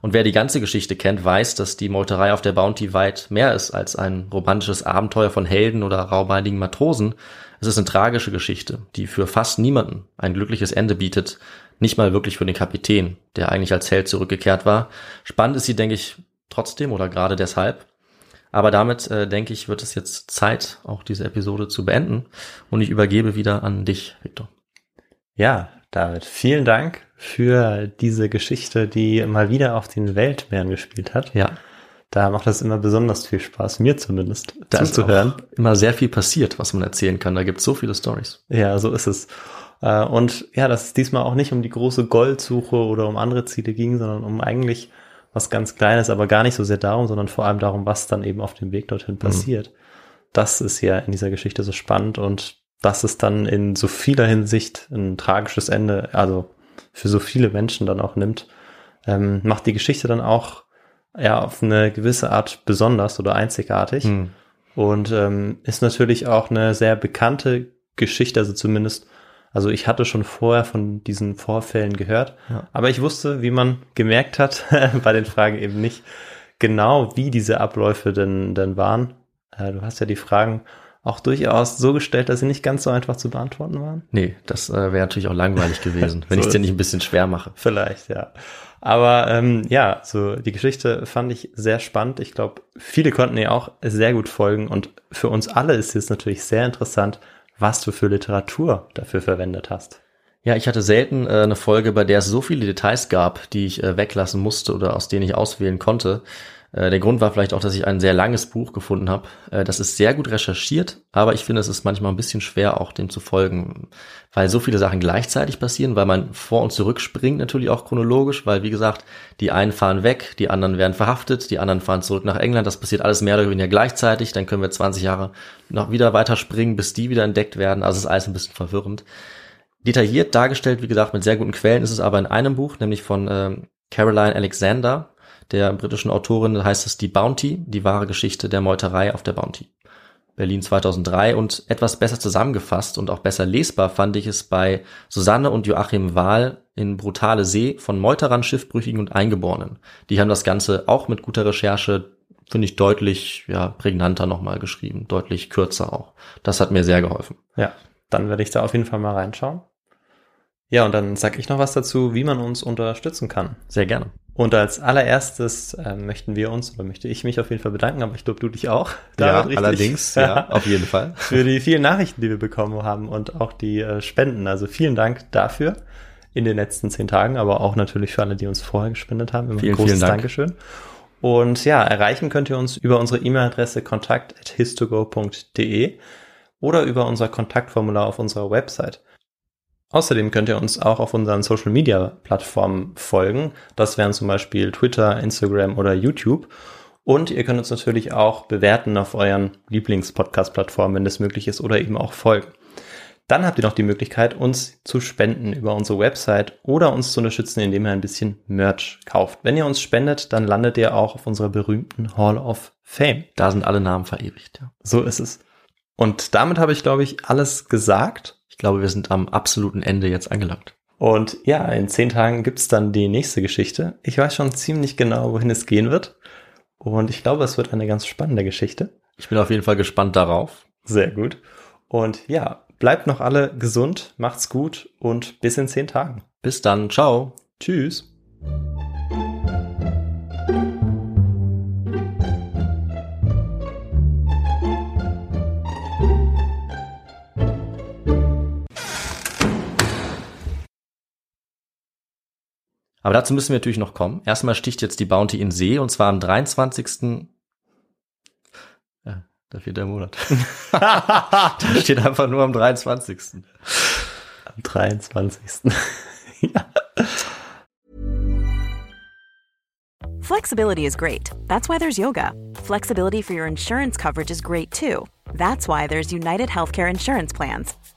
Und wer die ganze Geschichte kennt, weiß, dass die Meuterei auf der Bounty weit mehr ist als ein romantisches Abenteuer von Helden oder raubeinigen Matrosen. Es ist eine tragische Geschichte, die für fast niemanden ein glückliches Ende bietet, nicht mal wirklich für den Kapitän, der eigentlich als Held zurückgekehrt war. Spannend ist sie, denke ich, trotzdem oder gerade deshalb. Aber damit, äh, denke ich, wird es jetzt Zeit, auch diese Episode zu beenden. Und ich übergebe wieder an dich, Victor. Ja, David, vielen Dank für diese Geschichte, die mal wieder auf den Weltmeeren gespielt hat. Ja. Da macht es immer besonders viel Spaß, mir zumindest, Da ist zuzuhören. auch immer sehr viel passiert, was man erzählen kann. Da gibt es so viele Stories. Ja, so ist es. Äh, Und ja, dass es diesmal auch nicht um die große Goldsuche oder um andere Ziele ging, sondern um eigentlich was ganz Kleines, aber gar nicht so sehr darum, sondern vor allem darum, was dann eben auf dem Weg dorthin passiert. Das ist ja in dieser Geschichte so spannend und dass es dann in so vieler Hinsicht ein tragisches Ende, also für so viele Menschen dann auch nimmt, ähm, macht die Geschichte dann auch ja auf eine gewisse Art besonders oder einzigartig. Hm. Und ähm, ist natürlich auch eine sehr bekannte Geschichte, also zumindest, also ich hatte schon vorher von diesen Vorfällen gehört, Ja. aber ich wusste, wie man gemerkt hat, bei den Fragen eben nicht genau, wie diese Abläufe denn, denn waren. Äh, du hast ja die Fragen auch durchaus so gestellt, dass sie nicht ganz so einfach zu beantworten waren. Nee, das äh, wäre natürlich auch langweilig gewesen, wenn So ich es dir nicht ein bisschen schwer mache. Vielleicht, ja. Aber ähm, ja, so die Geschichte fand ich sehr spannend. Ich glaube, viele konnten ihr auch sehr gut folgen und für uns alle ist es natürlich sehr interessant, was du für Literatur dafür verwendet hast. Ja, ich hatte selten äh, eine Folge, bei der es so viele Details gab, die ich äh, weglassen musste oder aus denen ich auswählen konnte. Äh, der Grund war vielleicht auch, dass ich ein sehr langes Buch gefunden habe. Äh, das ist sehr gut recherchiert, aber ich finde, es ist manchmal ein bisschen schwer, auch dem zu folgen, weil so viele Sachen gleichzeitig passieren, weil man vor und zurück springt natürlich auch chronologisch, weil wie gesagt, die einen fahren weg, die anderen werden verhaftet, die anderen fahren zurück nach England. Das passiert alles mehr oder weniger gleichzeitig. Dann können wir 20 Jahre noch wieder weiter springen, bis die wieder entdeckt werden. Also es ist alles ein bisschen verwirrend detailliert dargestellt, wie gesagt, mit sehr guten Quellen ist es aber in einem Buch, nämlich von ähm, Caroline Alexander, der britischen Autorin, heißt es Die Bounty, die wahre Geschichte der Meuterei auf der Bounty. Berlin 2003 und etwas besser zusammengefasst und auch besser lesbar fand ich es bei Susanne und Joachim Wahl in Brutale See von Meuterern, Schiffbrüchigen und Eingeborenen. Die haben das Ganze auch mit guter Recherche, finde ich, deutlich ja, prägnanter nochmal geschrieben, deutlich kürzer auch. Das hat mir sehr geholfen. Ja, dann werde ich da auf jeden Fall mal reinschauen. Ja, und dann sag ich noch was dazu, wie man uns unterstützen kann. Sehr gerne. Und als allererstes äh, möchten wir uns, oder möchte ich mich auf jeden Fall bedanken, aber ich glaube, du dich auch. Ja, richtig? allerdings, ja, auf jeden Fall. für die vielen Nachrichten, die wir bekommen haben und auch die äh, Spenden. Also vielen Dank dafür in den letzten zehn Tagen, aber auch natürlich für alle, die uns vorher gespendet haben. Immer ein Vielen, großes vielen Dank. Dankeschön. Und ja, erreichen könnt ihr uns über unsere E-Mail-Adresse kontakt.histogo.de oder über unser Kontaktformular auf unserer Website. Außerdem könnt ihr uns auch auf unseren Social Media Plattformen folgen. Das wären zum Beispiel Twitter, Instagram oder YouTube. Und ihr könnt uns natürlich auch bewerten auf euren Lieblings-Podcast-Plattformen, wenn das möglich ist, oder eben auch folgen. Dann habt ihr noch die Möglichkeit, uns zu spenden über unsere Website oder uns zu unterstützen, indem ihr ein bisschen Merch kauft. Wenn ihr uns spendet, dann landet ihr auch auf unserer berühmten Hall of Fame. Da sind alle Namen verewigt. Ja. So ist es. Und damit habe ich, glaube ich, alles gesagt. Ich glaube, wir sind am absoluten Ende jetzt angelangt. Und ja, in zehn Tagen gibt's dann die nächste Geschichte. Ich weiß schon ziemlich genau, wohin es gehen wird. Und ich glaube, es wird eine ganz spannende Geschichte. Ich bin auf jeden Fall gespannt darauf. Sehr gut. Und ja, bleibt noch alle gesund, macht's gut und bis in zehn Tagen. Bis dann. Ciao. Tschüss. Aber dazu müssen wir natürlich noch kommen. Erstmal sticht jetzt die Bounty in See und zwar am 23. Ja, da fehlt der Monat. da steht einfach nur am 23. Am 23. ja. Flexibility is great. That's why there's yoga. Flexibility for your insurance coverage is great too. That's why there's United Healthcare Insurance Plans.